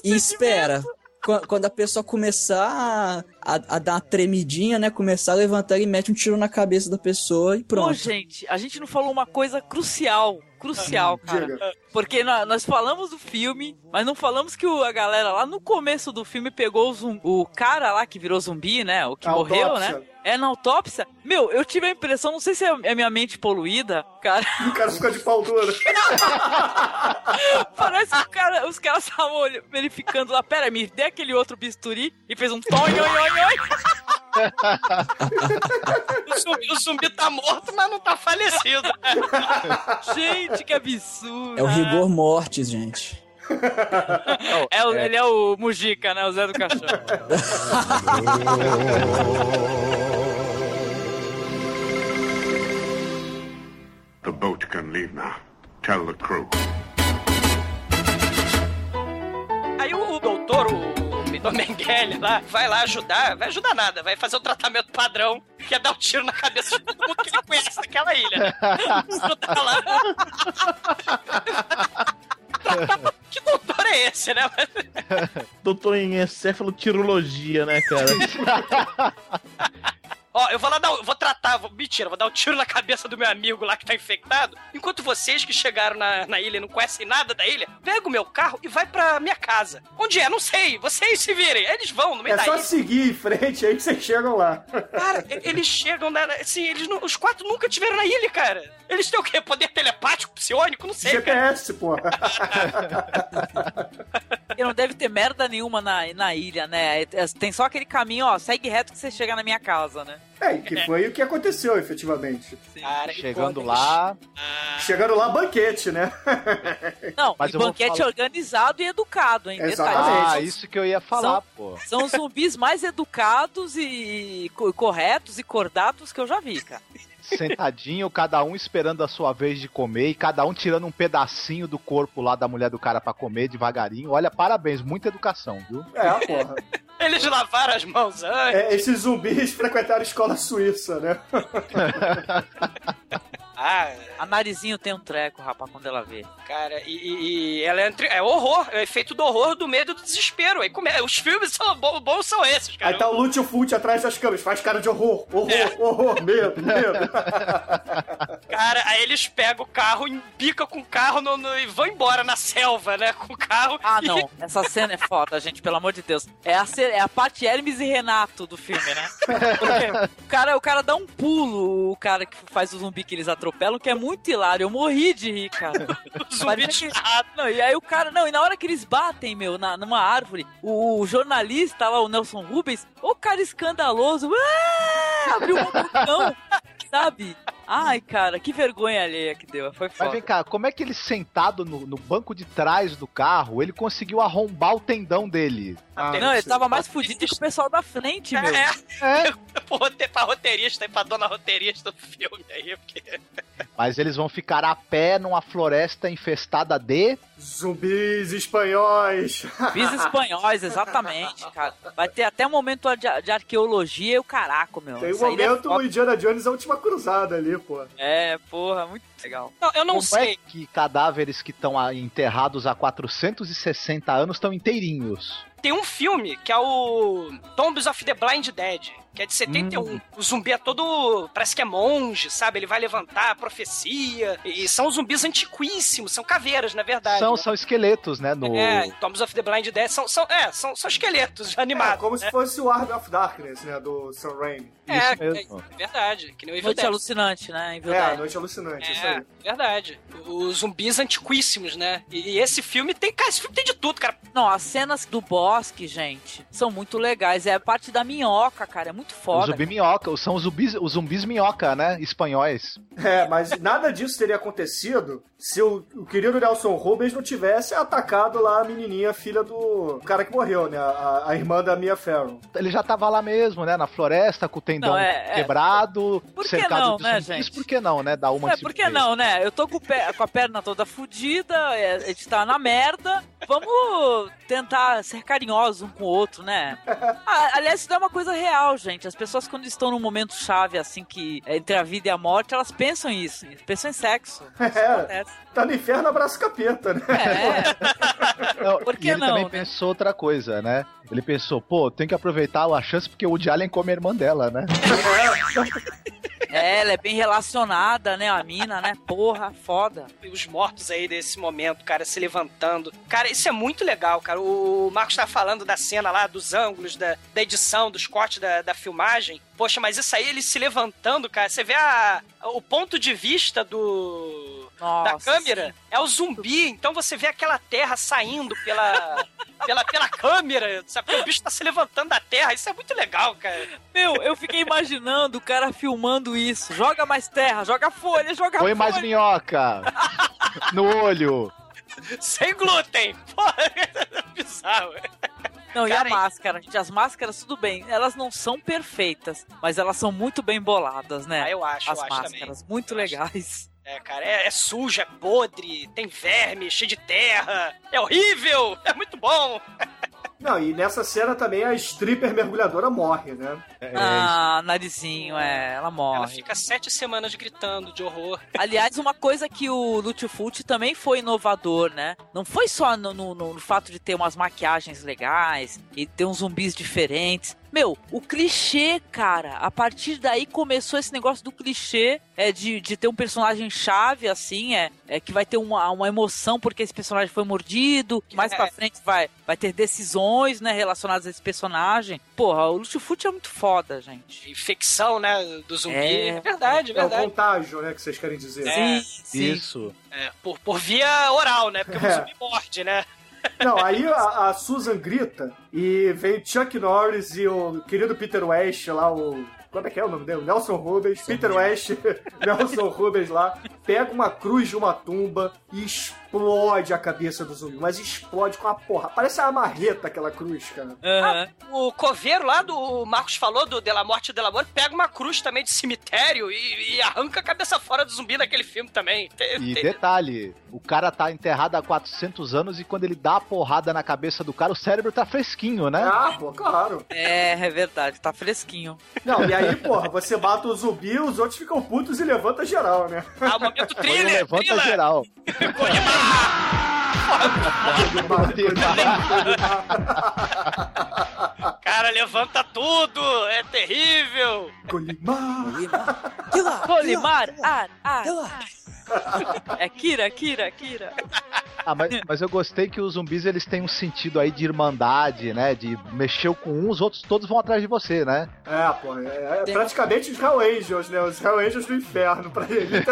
S5: e espera. Qu- Quando a pessoa começar a, a dar uma tremidinha, né? Começar a levantar e mete um tiro na cabeça da pessoa e
S6: Pô,
S5: pronto.
S6: gente, a gente não falou uma coisa crucial. Crucial, cara.
S2: Diga.
S6: Porque nó- nós falamos do filme, mas não falamos que o- a galera lá no começo do filme pegou o, zum- o cara lá que virou zumbi, né? O que
S2: A
S6: morreu,
S2: autópsia.
S6: né? É na autópsia. Meu, eu tive a impressão, não sei se é é minha mente poluída, cara.
S2: O cara ficou de pau duro.
S6: Parece que o cara, os caras estavam verificando lá. Pera, me dê aquele outro bisturi e fez um tom, oi, oi.
S3: O zumbi, o zumbi tá morto, mas não tá falecido.
S6: Gente, que absurdo.
S5: É o rigor mortis, gente.
S6: É o- Ele é o Mujica, né? O Zé do Caixão.
S1: The boat can leave now. Tell the crew.
S3: Aí o, o doutor, o, o Mengele lá, vai lá ajudar, vai ajudar nada, vai fazer o tratamento padrão, que é dar um tiro na cabeça de todo mundo que ele conhece naquela ilha, né? Lá. que doutor é esse, né?
S4: Doutor em encefalotirologia, né, cara?
S3: Ó, eu vou lá dar. Vou tratar, vou, mentira, vou dar um tiro na cabeça do meu amigo lá que tá infectado. Enquanto vocês que chegaram na, na ilha e não conhecem nada da ilha, pega o meu carro e vai pra minha casa. Onde é? Não sei. Vocês se virem. Eles vão no meio
S2: É
S3: da
S2: só
S3: ilha.
S2: seguir em frente aí que vocês chegam lá.
S3: Cara, eles chegam na. Assim, eles não- os quatro nunca tiveram na ilha, cara. Eles têm o quê? Poder telepático, psiônico? Não sei, cara.
S2: GPS, porra.
S6: E não deve ter merda nenhuma na, na ilha, né? É- é- Tem só aquele caminho, ó, segue reto que você chega na minha casa, né?
S2: É, e que foi o que aconteceu, efetivamente.
S3: Cara,
S7: Chegando lá,
S2: Chegando lá, banquete, né?
S6: Não,
S7: Mas
S6: e banquete
S7: falar-
S6: organizado e educado, hein?
S2: Exatamente.
S7: Ah, isso que eu ia falar, pô.
S6: São os zumbis mais educados e co- corretos e cordatos que eu já vi, cara.
S7: Sentadinho, cada um esperando a sua vez de comer e cada um tirando um pedacinho do corpo lá da mulher do cara pra comer devagarinho. Olha, parabéns, muita educação, viu?
S2: É, porra.
S3: Eles lavaram as mãos antes.
S2: É, esses zumbis frequentaram escola suíça, né?
S3: Ah,
S6: A narizinho tem um treco, rapaz, quando ela vê.
S3: cara, e, e- e ela é, entre- é horror, é o efeito do horror, do medo e do desespero. Aí come- os filmes são bons, bons são esses, cara.
S2: Aí tá o Lúcio Fult atrás das câmeras, faz cara de horror, horror,
S3: É.
S2: horror, medo, medo.
S3: Cara, aí eles pegam o carro, embica com o carro no- no- e vão embora na selva, né? Com o carro.
S6: Ah, não. Essa cena é foda, gente, pelo amor de Deus. É a, é a parte Hermes e Renato do filme, né? Porque o cara, o cara dá um pulo, o cara que faz o zumbi que eles atropelam, que é muito hilário. Eu morri de rir, cara. Que-. Não, e aí o cara, não, e na hora que eles batem, meu, na, numa árvore, o, o jornalista lá, o Nelson Rubens, o cara escandaloso, "Ah!" abriu um botão, sabe? Ai, cara, que vergonha alheia que deu. Foi
S7: Mas
S6: foda.
S7: vem cá, como é que ele sentado no, no banco de trás do carro, ele conseguiu arrombar o tendão dele?
S2: Ah,
S6: não, ele tava mais fudido que o pessoal da frente, meu.
S3: É,
S7: É,
S3: pra roteirista e pra dona roteirista do filme aí, porque.
S7: mas eles vão ficar a pé numa floresta infestada de.
S2: Zumbis espanhóis.
S6: Fiz espanhóis, exatamente, cara. Vai ter até um momento de, de arqueologia e o caraco, meu.
S2: Tem um
S6: é
S2: momento
S6: foda.
S2: o Indiana Jones a última cruzada ali, pô.
S6: É, porra, muito legal.
S3: Não, eu não
S7: Como
S3: sei.
S7: é que cadáveres que estão enterrados há 460 anos estão inteirinhos?
S3: Tem um filme que é o Tombs of the Blind Dead, que é de 71.
S7: Hum.
S3: O zumbi é todo. Parece que é monge, sabe? Ele vai levantar a profecia. E são zumbis antiquíssimos, são caveiras, na verdade.
S7: São,
S3: né?
S7: são esqueletos, né? No...
S3: É, Tombs of the Blind Dead são, são, é, são, são esqueletos
S2: É,
S3: animados.
S2: como
S3: né?
S2: se fosse o Army of Darkness, né, do Sam Raimi.
S3: É,
S7: Isso mesmo.
S3: é verdade. Que nem o Evil
S6: Noite
S3: Dead.
S6: alucinante, né? Evil
S2: É, a
S6: Dead.
S2: Noite Alucinante, isso
S3: É, verdade. Os zumbis antiquíssimos, né? E, e esse filme tem. Cara, esse filme tem de tudo, cara.
S6: Não, as cenas do bosque, gente, são muito legais. É a parte da minhoca, cara. É muito
S7: O
S6: foda.
S7: zumbi minhoca, são os zumbis, os zumbis minhoca, né? Espanhóis.
S2: É, mas nada disso teria acontecido se o, o querido Nelson Rubens não tivesse atacado lá a menininha, filha do cara que morreu, né? A, a irmã da Mia Farrow.
S7: Ele já tava lá mesmo, né? Na floresta, com o tendão
S6: Não, é- é-
S7: quebrado,
S6: Por que
S7: cercado
S6: não,
S7: de
S6: né,
S7: zumbis.
S6: gente?
S7: Por que não, né? Dar uma
S6: É, por que não? né? Eu tô com, pé- com a perna toda fodida, é, a gente tá na merda. Vamos tentar ser carinhosos um com o outro, né? Ah, aliás, isso é uma coisa real, gente. As pessoas, quando estão num momento chave, assim, que é entre a vida e a morte, elas pensam isso. Pensam em sexo. Isso
S2: É,
S6: acontece.
S2: tá no inferno, abraço capeta, né?
S7: Não,
S6: Por que
S7: e ele
S6: não,
S7: também
S6: né?
S7: pensou outra coisa, né? Ele pensou, pô, tem que aproveitar a chance porque o Woody Allen come a irmã dela, né?
S6: É, ela é bem relacionada, né? A mina, né? Porra, foda.
S3: E os mortos aí desse momento, cara, se levantando. Cara, isso é muito legal, cara. O Marcos tá falando da cena lá, dos ângulos, da, da edição, dos cortes da, da filmagem. Poxa, mas isso aí, ele se levantando, cara. Você vê a, o ponto de vista do. da
S6: Nossa,
S3: câmera é o zumbi, então você vê aquela terra saindo pela. Pela, pela câmera, sabe? Porque o bicho tá se levantando da terra. Isso é muito legal, cara.
S6: Meu, eu fiquei imaginando o cara filmando isso. Joga mais terra, joga folha, joga
S7: Põe
S6: folha.
S7: mais minhoca no olho.
S3: Sem glúten. Porra, bizarro.
S6: Não, e
S3: Cara,
S6: a máscara, gente? As máscaras, tudo bem, elas não são perfeitas, mas elas são muito bem boladas, né?
S3: Ah, eu acho,
S6: As
S3: eu acho
S6: máscaras,
S3: também.
S6: muito
S3: Eu acho.
S6: legais.
S3: É, cara, é, é suja, é podre, tem verme, cheio de terra. É horrível, é muito bom.
S2: Não, e nessa cena também a stripper mergulhadora morre, né?
S6: Ah, narizinho, é, ela morre.
S3: Ela fica sete semanas gritando de horror.
S6: Aliás, uma coisa que o Lutfult também foi inovador, né? Não foi só no, no- no fato de ter umas maquiagens legais e ter uns zumbis diferentes. Meu, o clichê, cara, a partir daí começou esse negócio do clichê é, de, de ter um personagem chave, assim, é, é que vai ter uma, uma emoção porque esse personagem foi mordido, que mais
S3: É.
S6: pra frente vai, vai ter decisões, né, relacionadas a esse personagem. Porra, o Lutfult é muito foda, gente.
S3: Infecção, né, do zumbi.
S6: É.
S3: É, verdade, é
S2: É o
S3: verdade.
S2: contágio, né, que vocês querem dizer.
S3: É,
S7: Isso.
S3: é, por, por via oral, né? Porque
S2: É.
S3: o zumbi morde, né?
S2: Não, aí a, a Susan grita e vem Chuck Norris e o querido Peter West lá, o. Como é que é o nome dele? Nelson Rubens. Peter West, Nelson Rubens lá, pega uma cruz de uma tumba e explode a cabeça do zumbi. Mas explode com uma porra. Parece uma marreta aquela cruz, cara.
S3: Ah, o coveiro lá do Marcos falou do De La Morte de La Morte pega uma cruz também de cemitério e, e arranca a cabeça fora do zumbi naquele filme também. Tem-
S7: E
S3: tem-
S7: detalhe, o cara tá enterrado há 400 anos e quando ele dá a porrada na cabeça do cara, o cérebro tá fresquinho, né?
S2: Ah, pô, claro.
S6: É, é verdade, tá fresquinho.
S2: Não, e aí, porra, você mata o zumbi, os outros ficam putos e levanta geral, né?
S3: Ah, o momento
S7: um levanta
S3: thriller.
S7: geral.
S3: Cara, levanta tudo, é terrível.
S6: Colimar, ar, ar. É Kira, Kira, Kira.
S7: Ah, mas, mas eu gostei que os zumbis eles têm um sentido aí de irmandade, né? De mexeu com um, os outros todos vão atrás de você, né?
S2: É, pô, é, é praticamente os Hell Angels, né? Os Hell Angels do inferno, pra ele,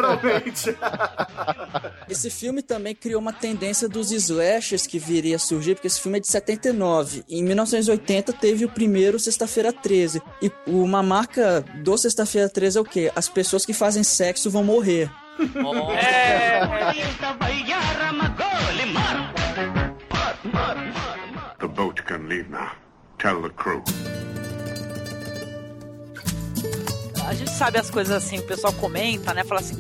S5: Esse filme também criou uma tendência dos slashers que viria a surgir, porque esse filme é de 79. Em 1980 teve o primeiro Sexta-feira 13. E uma marca do Sexta-feira 13 é o quê? As pessoas que fazem sexo vão morrer.
S1: The boat can leave now. Tell the crew.
S6: A gente sabe as coisas assim, o pessoal comenta, né? Fala assim.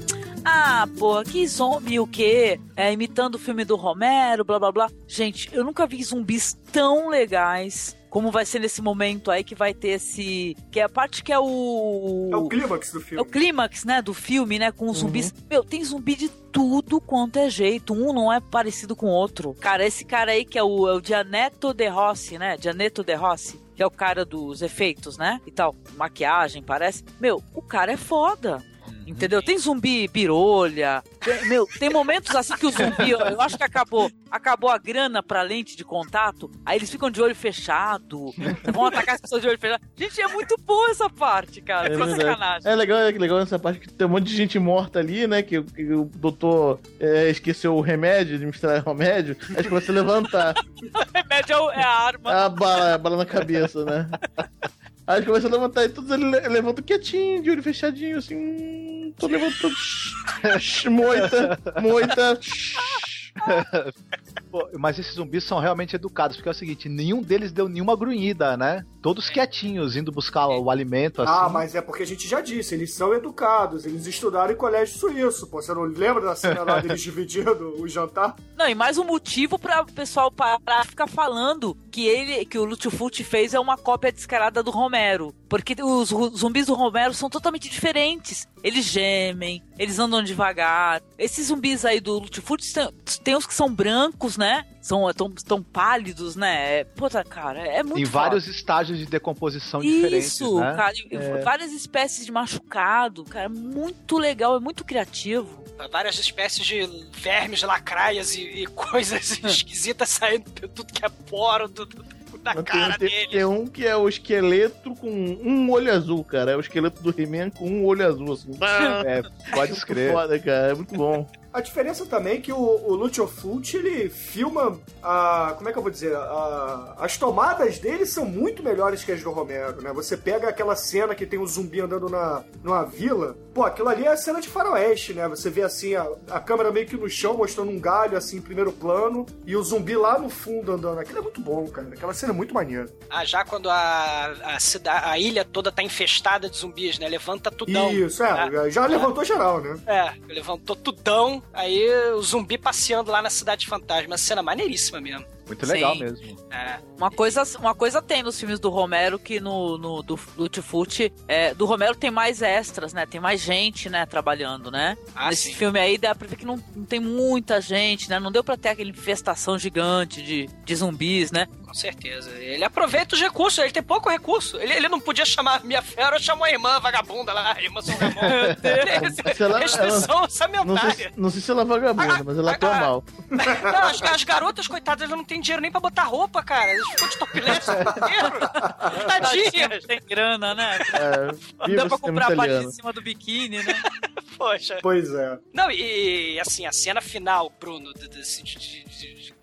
S6: Ah, porra, que zombie o quê? É, imitando o filme do Romero, blá blá blá. Gente, eu nunca vi zumbis tão legais como vai ser nesse momento aí que vai ter esse. Que é a parte que é o.
S2: É o clímax do
S6: É o
S2: filme.
S6: clímax, né, do filme, né, com os zumbis. Meu, tem zumbi de tudo quanto é jeito. Um não é parecido com o outro. Cara, esse cara aí que é o, é o Gianetto De Rossi, né? Gianetto De Rossi, que é o cara dos efeitos, né? E tal. Maquiagem, parece. Meu, o cara é foda. Entendeu? Tem zumbi pirolha. Tem- meu, tem momentos assim que o zumbi, eu, eu acho que acabou, acabou a grana pra lente de contato, aí eles ficam de olho fechado, vão atacar as pessoas de olho fechado. Gente, é muito boa essa parte, cara.
S4: É,
S6: É, sacanagem.
S4: é legal, é legal essa parte que tem um monte de gente morta ali, né? Que, que o doutor é, esqueceu o remédio, de misturar o remédio. Aí começam a levantar.
S6: O remédio é o- é a arma.
S4: a bala, a bala na cabeça, né? Aí eles começam a levantar e todos eles le- levantam quietinho, de olho fechadinho, assim. hum, Tô levantando. Moita, moita.
S7: Pô, mas esses zumbis são realmente educados, porque é o seguinte, nenhum deles deu nenhuma grunhida, né? Todos quietinhos, indo buscar o alimento, assim.
S2: Ah, mas é porque a gente já disse, eles são educados, eles estudaram em colégio suíço, pô. Você não lembra da cena lá deles dividindo o jantar?
S6: Não, e mais um motivo para o pessoal parar ficar falando que ele, que o Lutfut fez é uma cópia descarada do Romero. Porque os zumbis do Romero são totalmente diferentes. Eles gemem, eles andam devagar. Esses zumbis aí do Lutfut tem, tem uns que são brancos, né? São tão, tão pálidos, né? É, puta, cara, é muito
S7: em
S6: foda.
S7: vários estágios de decomposição diferentes,
S6: Isso,
S7: né?
S6: cara,
S7: É.
S6: várias espécies de machucado, cara, muito legal, é muito criativo.
S3: Várias espécies de vermes, lacraias e, e coisas esquisitas saindo de tudo que é poro do, do- da
S4: Mas
S3: cara
S4: tem,
S3: dele.
S4: tem, um que é o esqueleto com um olho azul, cara. É o esqueleto do He-Man com um olho azul, assim.
S7: É, pode
S4: Muito
S7: escrever.
S4: Foda, cara. É muito bom.
S2: A diferença também é que o, o Lucio Fulci, ele filma a. Como é que eu vou dizer? A- as tomadas dele são muito melhores que as do Romero, né? Você pega aquela cena que tem um zumbi andando na, numa vila. Pô, aquilo ali é a cena de faroeste, né? Você vê assim a, a câmera meio que no chão, mostrando um galho assim em primeiro plano, e o zumbi lá no fundo andando. Aquilo é muito bom, cara. Aquela cena é muito maneira.
S3: Ah, já quando a, a, cidade, a ilha toda tá infestada de zumbis, né? Levanta tudão.
S2: Isso, é.
S3: né?
S2: Já levantou geral, né?
S3: É, levantou tudão, aí o zumbi passeando lá na cidade fantasma. Cena maneiríssima mesmo.
S7: Muito legal
S6: Sim.
S7: mesmo.
S3: É.
S6: Uma coisa, uma coisa tem nos filmes do Romero que no, no do Lutfut, é, do Romero tem mais extras, né? Tem mais gente, né, trabalhando, né?
S3: Ah,
S6: Nesse
S3: sim.
S6: filme aí dá pra ver que não, não tem muita gente, né? Não deu pra ter aquela infestação gigante de, de zumbis, né?
S3: Com certeza. Ele aproveita os recursos, ele tem pouco recurso. Ele, ele não podia chamar minha fera, chamou a irmã vagabunda lá, a irmã São Ramon.
S4: Ela-
S3: Restrição
S4: ela- Não
S3: orçamentária.
S4: sei, não sei se ela é vagabunda, mas ela atua mal.
S3: Não, as, as garotas, coitadas, elas não têm dinheiro nem pra botar roupa, cara. Eles ficam de topless inteiro. Tadinhas.
S6: Tem grana, né?
S4: É,
S6: Não dá pra comprar a parte de cima do biquíni, né?
S3: Poxa.
S2: Pois é.
S3: Não, e, assim, a cena final, Bruno, de, de, de, de,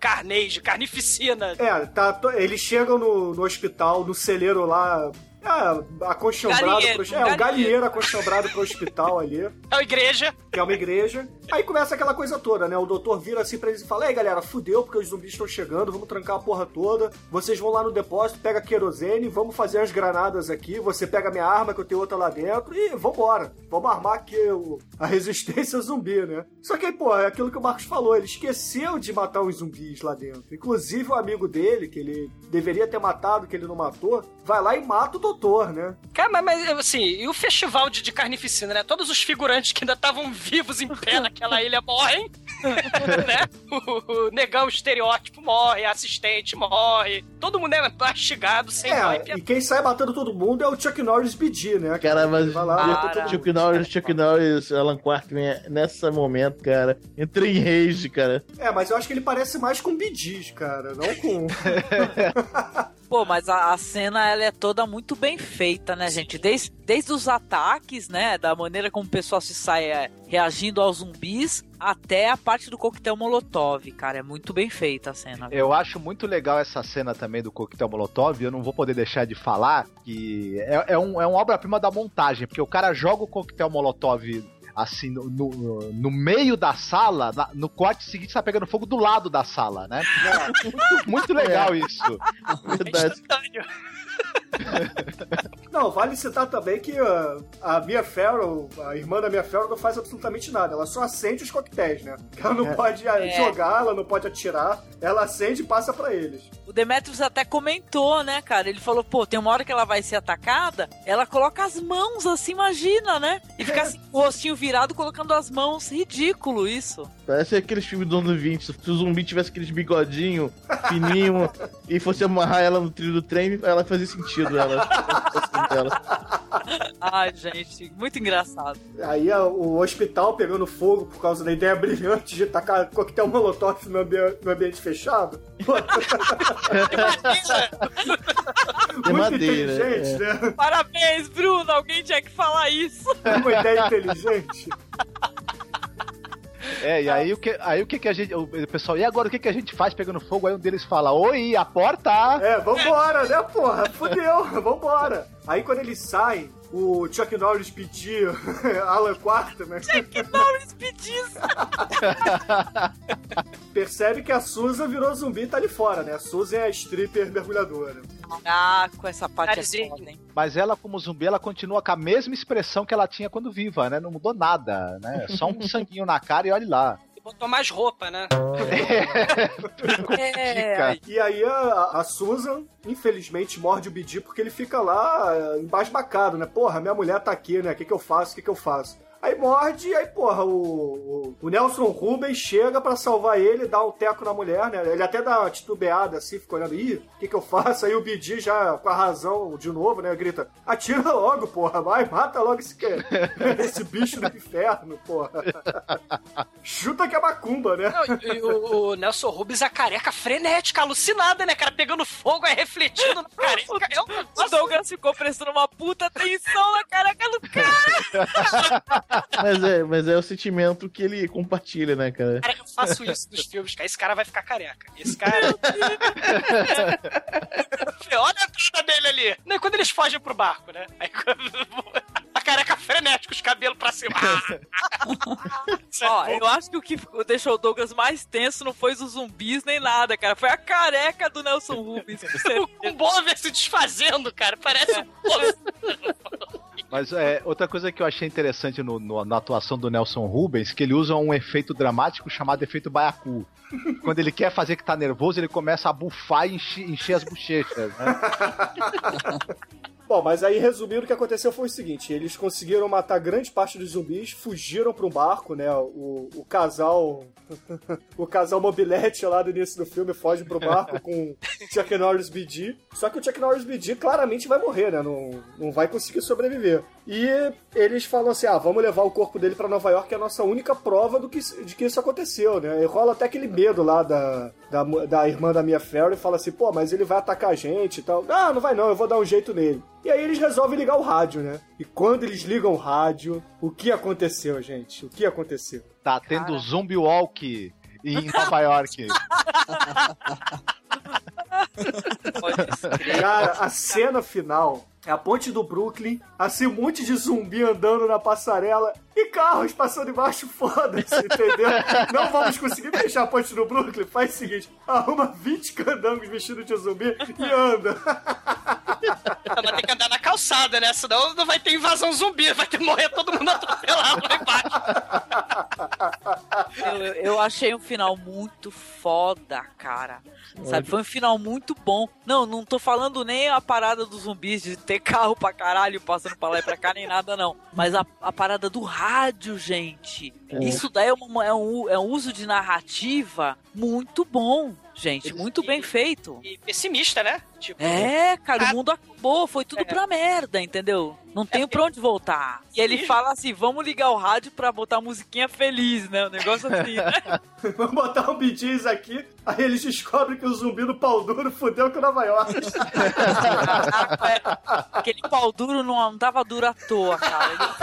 S3: de carnificina.
S2: É, tá, eles chegam no, no hospital, no celeiro lá. É, acostumbrado
S3: Galinheiro,
S2: pro,
S3: um
S2: É, o
S3: galinheiro.
S2: acostumbrado pro hospital ali.
S3: É uma igreja.
S2: Que é uma igreja. Aí começa aquela coisa toda, né? O doutor vira assim pra eles e fala: Ei, galera, fudeu porque os zumbis estão chegando, vamos trancar a porra toda. Vocês vão lá no depósito, pega querosene, vamos fazer as granadas aqui. Você pega minha arma, que eu tenho outra lá dentro, e vambora. Vamos armar aqui o- a resistência zumbi, né? Só que aí, pô, é aquilo que o Marcos falou, ele esqueceu de matar os zumbis lá dentro. Inclusive o amigo dele, que ele deveria ter matado, que ele não matou, vai lá e mata o doutor, né?
S3: Cara, mas, mas, assim, e o festival de, de carnificina, né? Todos os figurantes que ainda estavam vivos em pé naquela ilha morrem, né? O, o negão estereótipo morre, a assistente morre, todo mundo é mastigado, sem e
S2: É, e quem sai matando todo mundo é o Chuck Norris BD, né?
S4: Cara, mas
S2: Vai lá,
S4: Chuck Norris, Chuck Norris, Alan Quartman, é- nessa momento, cara, entrei em rage, cara.
S2: É, mas eu acho que ele parece mais com bidis, cara, não com.
S6: Pô, mas a, a cena ela é toda muito bem feita, né, gente? Desde, desde os ataques, né? Da maneira como o pessoal se sai é, reagindo aos zumbis, até a parte do coquetel Molotov, cara. É muito bem feita a cena.
S7: Eu acho muito legal essa cena também do coquetel Molotov. Eu não vou poder deixar de falar que é, é um, é uma obra-prima da montagem, porque o cara joga o coquetel Molotov assim no, no, no meio da sala, na- no corte seguinte tá pegando fogo do lado da sala, né? Muito, muito legal
S4: É.
S7: isso.
S4: Verdade.
S2: Não, vale citar também que uh, a Mia Farrow, a irmã da Mia Farrow, não faz absolutamente nada. Ela só acende os coquetéis, né? Ela não
S6: É.
S2: pode uh,
S6: É.
S2: jogar, ela não pode atirar. Ela acende e passa pra eles.
S6: O Demetrius até comentou, né, cara? Ele falou, pô, tem uma hora que ela vai ser atacada, ela coloca as mãos assim, imagina, né? E fica assim, com o rostinho virado, colocando as mãos. Ridículo isso.
S4: Parece aqueles filmes do ano 20. Se o zumbi tivesse aqueles bigodinho fininho e fosse amarrar ela no trilho do trem, ela fazia sentido, ela. ela.
S6: Ai, gente, muito engraçado.
S2: Aí o hospital pegando fogo por causa da ideia brilhante de tacar coquetel molotov no, ambi- no ambiente fechado.
S4: De
S2: Muito
S4: madeira,
S2: inteligente,
S4: é.
S2: né?
S6: Parabéns, Bruno. Alguém tinha que falar isso.
S2: Uma ideia inteligente.
S7: É, e aí o que, aí o que que a gente. O pessoal, e agora o que que a gente faz pegando fogo? Aí um deles fala: Oi, a porta!
S2: É, vambora, né, porra? Fudeu, vambora. Aí quando eles saem, o Chuck Norris pedir Alan Quarta, né?
S6: Chuck Norris pedir
S2: Percebe que a Susan virou zumbi e tá ali fora, né? A Susan é a stripper mergulhadora.
S6: Ah, com essa parte é foda, hein?
S7: Mas ela, como zumbi, ela continua com a mesma expressão que ela tinha quando viva, né? Não mudou nada, né? Só um sanguinho na cara e olhe lá.
S3: Botou mais roupa, né?
S6: É,
S2: E aí a, a Susan, infelizmente, morde o Bidi porque ele fica lá é, embasbacado, né? Porra, minha mulher tá aqui, né? O que, que eu faço? O que, que eu faço? Aí morde, e aí, porra, o, o, Nelson Rubens chega pra salvar ele, dá um teco na mulher, né? Ele até dá uma titubeada assim, fica olhando, ih, o que que eu faço? Aí o Bidi já, com a razão, de novo, né, grita, atira logo, porra, vai, mata logo esse, que- esse bicho do inferno, porra. Chuta que é macumba, né?
S3: Não, e o, o Nelson Rubens, a careca frenética, alucinada, né, cara? Pegando fogo, aí refletindo na careca. É um
S6: O Douglas ficou prestando uma puta atenção na careca do cara.
S4: Mas é, mas é o sentimento que ele compartilha, né, cara?
S3: Cara, eu faço isso nos filmes, cara. Esse cara vai ficar careca. Esse cara. Olha a entrada dele ali. Não, quando eles fogem pro barco, né? Aí quando- A careca frenética, os cabelos pra cima.
S6: Ó, eu acho que o que deixou o Douglas mais tenso não foi os zumbis nem nada, cara. Foi a careca do Nelson Rubens.
S3: Um Bover se desfazendo, cara. Parece um Bover.
S7: Mas é, outra coisa que eu achei interessante no- no- na atuação do Nelson Rubens, que ele usa um efeito dramático chamado efeito baiacu. Quando ele quer fazer que tá nervoso, ele começa a bufar e encher, encher as bochechas, né?
S2: Bom, mas aí resumindo, o que aconteceu foi o seguinte: eles conseguiram matar grande parte dos zumbis, fugiram para um barco, né? O, o casal. o casal mobilete lá do início do filme foge pro barco com Chuck Norris BD. Só que o Chuck Norris BD claramente vai morrer, né? Não, não vai conseguir sobreviver. E eles falam assim: ah, vamos levar o corpo dele para Nova York, que é a nossa única prova do que, de que isso aconteceu, né? E rola até aquele medo lá da, da, da irmã da Mia Farrow e fala assim: pô, mas ele vai atacar a gente e tal. Ah, não vai não, eu vou dar um jeito nele. E aí eles resolvem ligar o rádio, né? E quando eles ligam o rádio, o que aconteceu, gente? O que aconteceu?
S7: Tá tendo zombie walk em Nova York.
S2: Cara, a cena final é a ponte do Brooklyn, assim, um monte de zumbi andando na passarela e carros passando embaixo, foda-se, entendeu? Não vamos conseguir fechar a ponte do Brooklyn? Faz o seguinte, arruma 20 candangos vestidos de zumbi e anda.
S3: Vai ter que andar na calçada, né? Senão não vai ter invasão zumbi, vai ter que morrer todo mundo atropelado lá embaixo.
S6: Eu, eu achei um final muito foda, cara. Sabe, foi um final muito bom. Não, não tô falando nem a parada dos zumbis de ter carro pra caralho passando pra lá e pra cá, nem nada, não. Mas a, a parada do rádio, gente.
S4: É.
S6: Isso daí é, uma- é um, é um uso de narrativa muito bom, gente. Muito bem feito.
S3: E pessimista, né? Tipo,
S6: É, cara, o mundo acabou, foi tudo pra merda, entendeu? Não tenho pra onde voltar. E ele fala assim: vamos ligar o rádio pra botar musiquinha feliz, né? Um negócio assim, né?
S2: Vamos botar um BDs aqui, aí eles descobrem que o zumbi do pau duro fudeu com Nova York.
S6: Aquele pau duro não, não tava duro à toa, cara.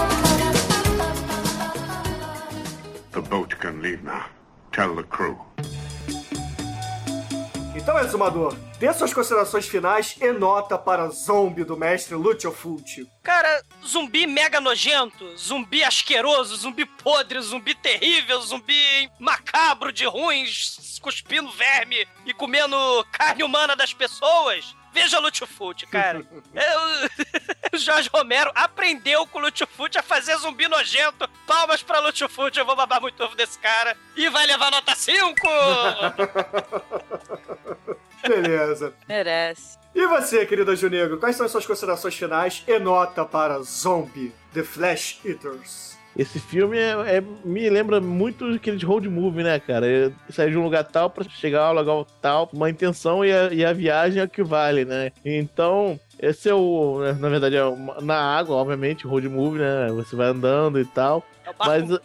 S1: The boat can leave now. Tell the crew.
S2: Então, exumador, dê suas considerações finais e nota para Zombie do mestre Lucio Fulci.
S3: Cara, zumbi mega nojento, zumbi asqueroso, zumbi podre, zumbi terrível, zumbi macabro de ruins, cuspindo verme e comendo carne humana das pessoas. Veja Lutfut, cara. Eu- o Jorge Romero aprendeu com o Lutfut a fazer zumbi nojento. Palmas pra Lutfut, eu vou babar muito ovo desse cara. E vai levar nota 5!
S2: Beleza.
S6: Merece.
S2: E você, querida Junegro, quais são as suas considerações finais e nota para Zombie, The Flash Eaters?
S4: Esse filme é, é- me lembra muito aquele road movie, né, cara? É sair de um lugar tal pra chegar ao lugar tal, uma intenção e a, e a viagem é o que vale, né? Então, esse é o. Na verdade, é uma- na água, obviamente, road movie, né? Você vai andando e tal.
S3: É o barco,
S4: Mas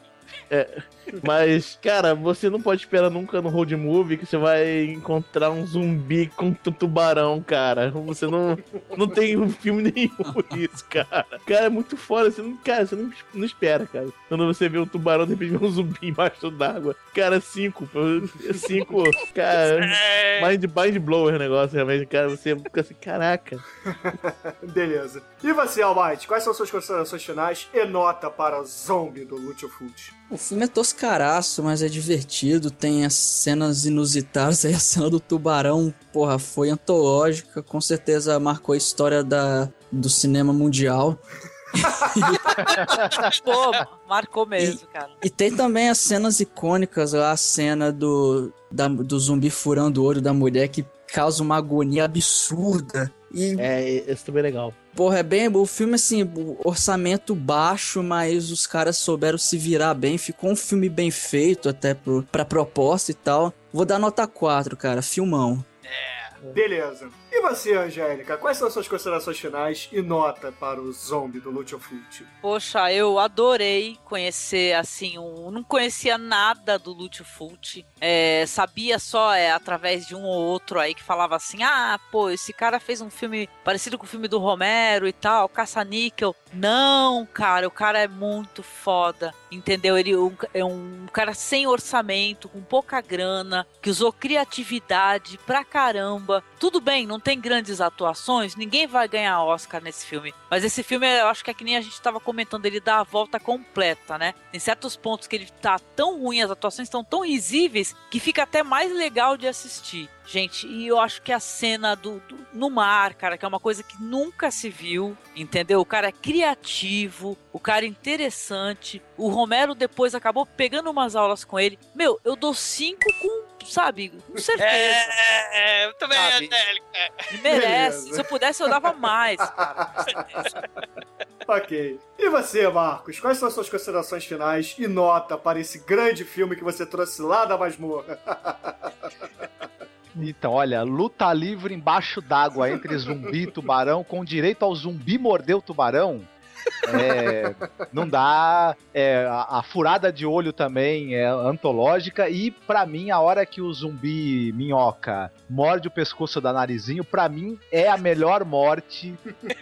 S4: É, mas, cara, você não pode esperar nunca no road movie que você vai encontrar um zumbi com tu- tubarão, cara. Você não, não tem um filme nenhum isso, cara. Cara, é muito foda. Você não, cara, você não, não espera, cara. Quando você vê um tubarão, de repente vê um zumbi embaixo d'água. Cara, cinco. Cinco. Cara, mind, mind blower o negócio, realmente. Cara, você fica assim, caraca.
S2: Beleza. E você, Almighty, quais são suas considerações finais e nota para o zombie do Luciofult?
S5: O filme é toscaraço, mas é divertido. Tem as cenas inusitadas. Aí a cena do tubarão, porra, foi antológica. Com certeza marcou a história da, do cinema mundial.
S6: Pô, marcou mesmo, cara.
S5: E tem também as cenas icônicas lá, a cena do, da- do zumbi furando o olho da mulher que causa uma agonia absurda. E,
S4: É, esse também é legal.
S5: Porra, é bem. O filme, assim, orçamento baixo, mas os caras souberam se virar bem. Ficou um filme bem feito, até pro, pra proposta e tal. Vou dar nota 4, cara. Filmão.
S2: Beleza. E você, Angélica, quais são suas considerações finais e nota para o zombie do Luciofult?
S6: Poxa, eu adorei conhecer, assim, um, não conhecia nada do Lúcio Fulci. É, sabia só é, através de um ou outro aí que falava assim: ah, pô, esse cara fez um filme parecido com o filme do Romero e tal, Caça-Níquel. Não, cara, o cara é muito foda, entendeu? Ele um- é um cara sem orçamento, com pouca grana, que usou criatividade pra caramba. Tudo bem, não tem grandes atuações, ninguém vai ganhar Oscar nesse filme. Mas esse filme, eu acho que é que nem a gente tava comentando, ele dá a volta completa, né? Tem certos pontos que ele tá tão ruim, as atuações estão tão risíveis, que fica até mais legal de assistir. Gente, e eu acho que a cena do, do- no mar, cara, que é uma coisa que nunca se viu, entendeu? O cara é criativo, o cara é interessante. O Romero depois acabou pegando umas aulas com ele. Meu, eu dou cinco com, sabe, com certeza.
S3: É, é, eu também,
S6: Sabe?
S3: Angélica.
S6: Ele merece.
S2: Beleza.
S6: Se eu pudesse, eu dava mais.
S2: Ok. E você, Marcos, quais são as suas considerações finais e nota para esse grande filme que você trouxe lá da masmorra?
S7: Então, olha, luta livre embaixo d'água entre zumbi e tubarão, com direito ao zumbi morder o tubarão. É, não dá. É, a, a furada de olho também é antológica. E pra mim, a hora que o zumbi minhoca morde o pescoço da narizinho, pra mim é a melhor morte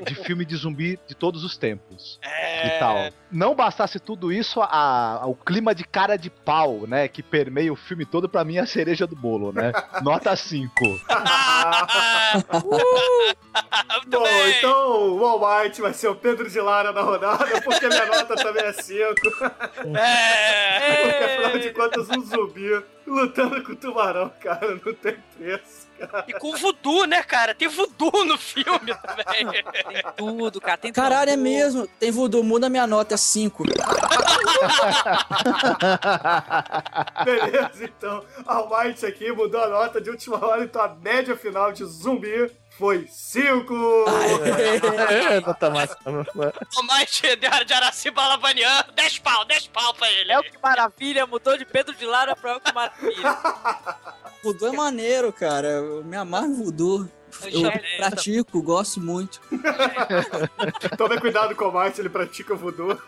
S7: de filme de zumbi de todos os tempos. E tal. Não bastasse tudo isso, a, a- o clima de cara de pau, né? Que permeia o filme todo, pra mim é a cereja do bolo, né? Nota 5.
S2: Bom, então o Almighty vai ser o Pedro de Lara na rodada, porque minha nota também é 5.
S3: É.
S2: Porque afinal de contas, um zumbi lutando com o tubarão, cara, não tem preço, cara.
S3: E com voodoo, né, cara? Tem voodoo no filme também.
S6: Tem tudo, cara. Tem
S5: Caralho, é mesmo. Tem voodoo, muda minha nota, é 5.
S2: Beleza, então. Almighty aqui mudou a nota de última hora, então a média final de zumbi foi 5.
S4: É, nota máxima.
S3: O mais de, de Araciba Lavanian, 10 pau, 10 pau pra ele.
S6: É o que maravilha, mudou de Pedro de Lara pra El que maravilha.
S5: Voodoo é maneiro, cara. Eu me amarro em voodoo. Eu pratico, gosto muito.
S2: Tome cuidado com o Almighty, ele pratica voodoo.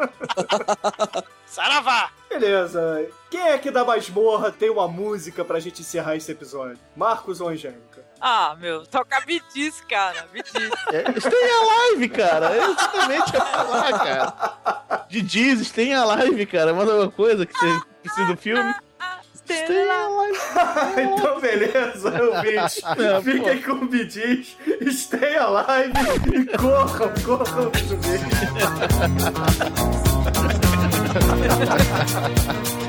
S3: Saravá.
S2: Beleza. Quem é que da masmorra tem uma música pra gente encerrar esse episódio? Marcos ou Angélica?
S6: Ah, meu, toca me diz, cara. Me diz.
S4: É, Stay Alive, cara. É exatamente o que eu ia falar, cara. De Jesus, Stay Alive, cara. Manda uma coisa que você precisa do filme. Stay Alive.
S2: então, beleza, ouvintes.
S4: É,
S2: Fiquem com o Bidis, stay alive e corram, corram subir.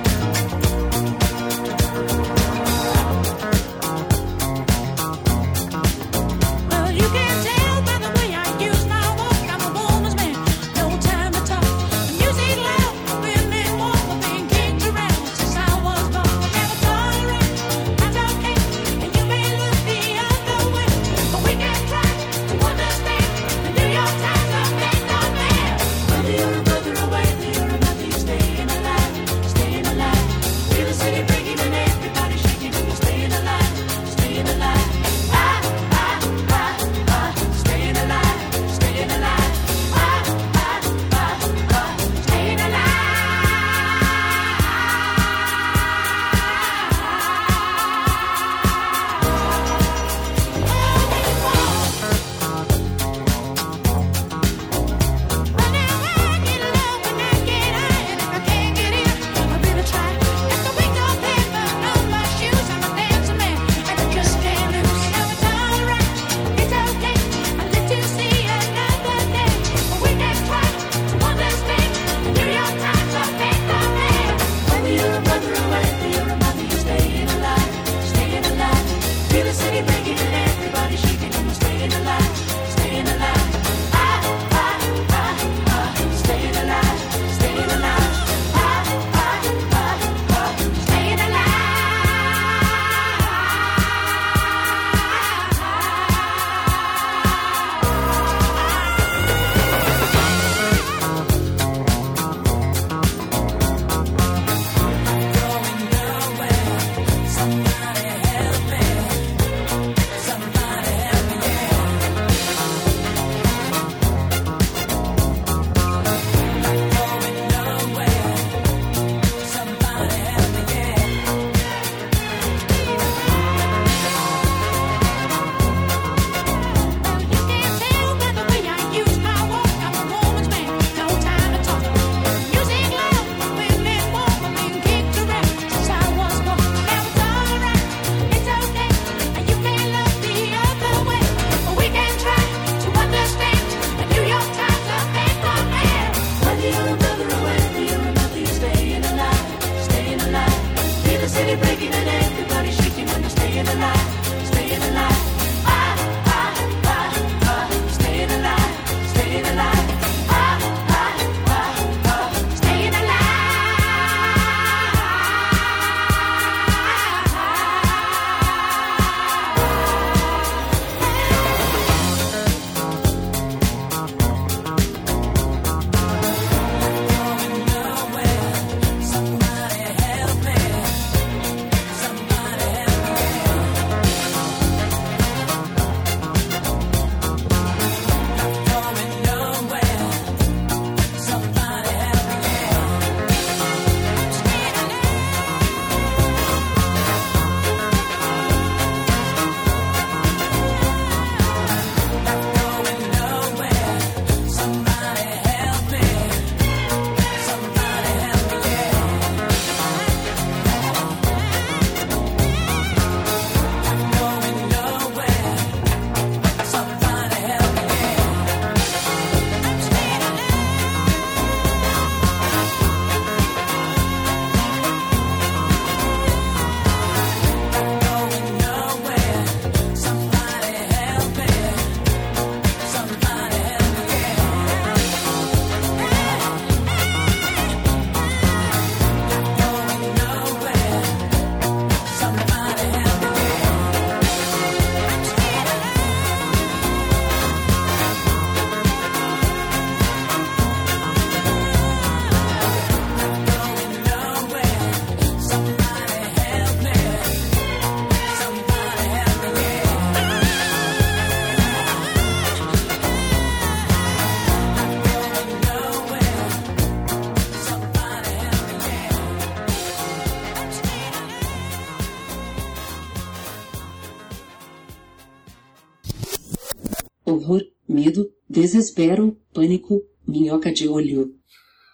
S14: desespero, pânico, minhoca de olho.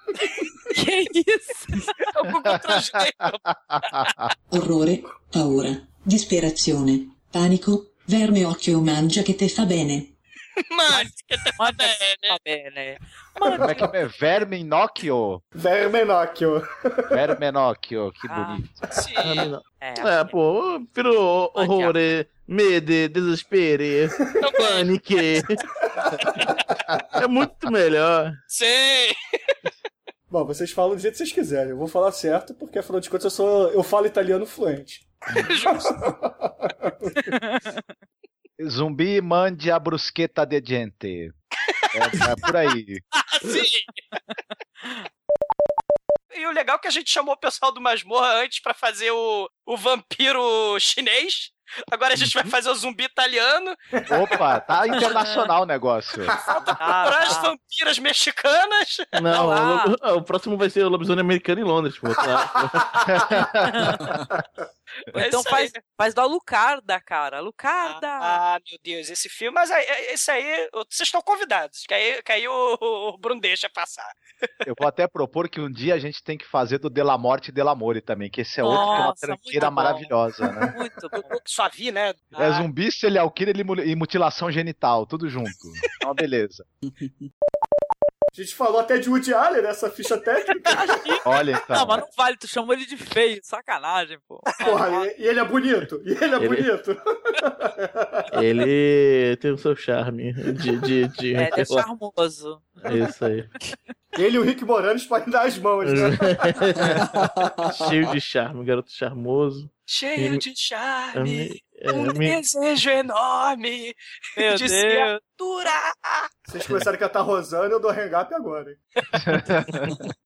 S6: Que isso?
S3: Google Translate.
S14: Orrore, paura, disperazione, panico, verme occhio mangia che te fa bene.
S3: Mano, que te fa bene.
S6: Tá bem, né?
S7: Como é que é? Verminocchio.
S2: Vermenocchio.
S7: Vermenocchio, que
S6: Ah.
S7: bonito.
S3: Sim.
S6: É,
S4: É, pô, prefiro horror, medo, desespero, pânico. É muito melhor.
S3: Sei.
S2: Bom, vocês falam do jeito que vocês quiserem. Eu vou falar certo, porque afinal de contas eu sou. Eu falo italiano fluente.
S7: Zumbi mande a brusqueta de gente. É, é por aí.
S3: Sim. E o legal é que a gente chamou o pessoal do Masmorra antes pra fazer o, o vampiro chinês. Agora a gente vai fazer o zumbi italiano.
S7: Opa, tá internacional o negócio.
S3: Para as vampiras mexicanas.
S4: Não,
S3: Ah,
S4: o, o próximo vai ser o lobisomem americano em Londres, pô. Tá?
S3: É
S6: então faz, faz da Lucarda, cara. Lucarda.
S3: Ah, meu Deus, esse filme. Mas aí, é- esse aí, vocês estão convidados. Que aí, que aí o, o Bruno deixa passar.
S7: Eu vou até propor que um dia a gente tem que fazer do De La Morte e De La More também, que esse é outro que é uma
S3: Nossa,
S7: tranqueira maravilhosa, né?
S6: Muito.
S3: Só vi, né?
S7: É zumbi, serial killer e mu- e mutilação genital, tudo junto. Uma beleza.
S2: A gente falou até de Woody Allen nessa ficha técnica.
S7: Olha então.
S6: Não, mas não vale, tu chamou ele de feio, sacanagem, pô.
S2: Porra, e, e ele é bonito. E ele é
S4: Ele-
S2: bonito.
S4: Ele tem o seu charme de. de, de
S6: É, ele é charmoso.
S4: É isso aí.
S2: Ele e o Rick Moranis podem dar as mãos, né?
S4: Cheio de charme, garoto charmoso.
S3: Cheio
S4: Ele-
S3: de charme.
S4: É,
S3: um
S4: me-
S3: desejo enorme
S6: Meu
S3: de
S6: Deus.
S3: se aturar.
S2: Vocês começaram a cantar Rosana, eu dou hang up agora. hein?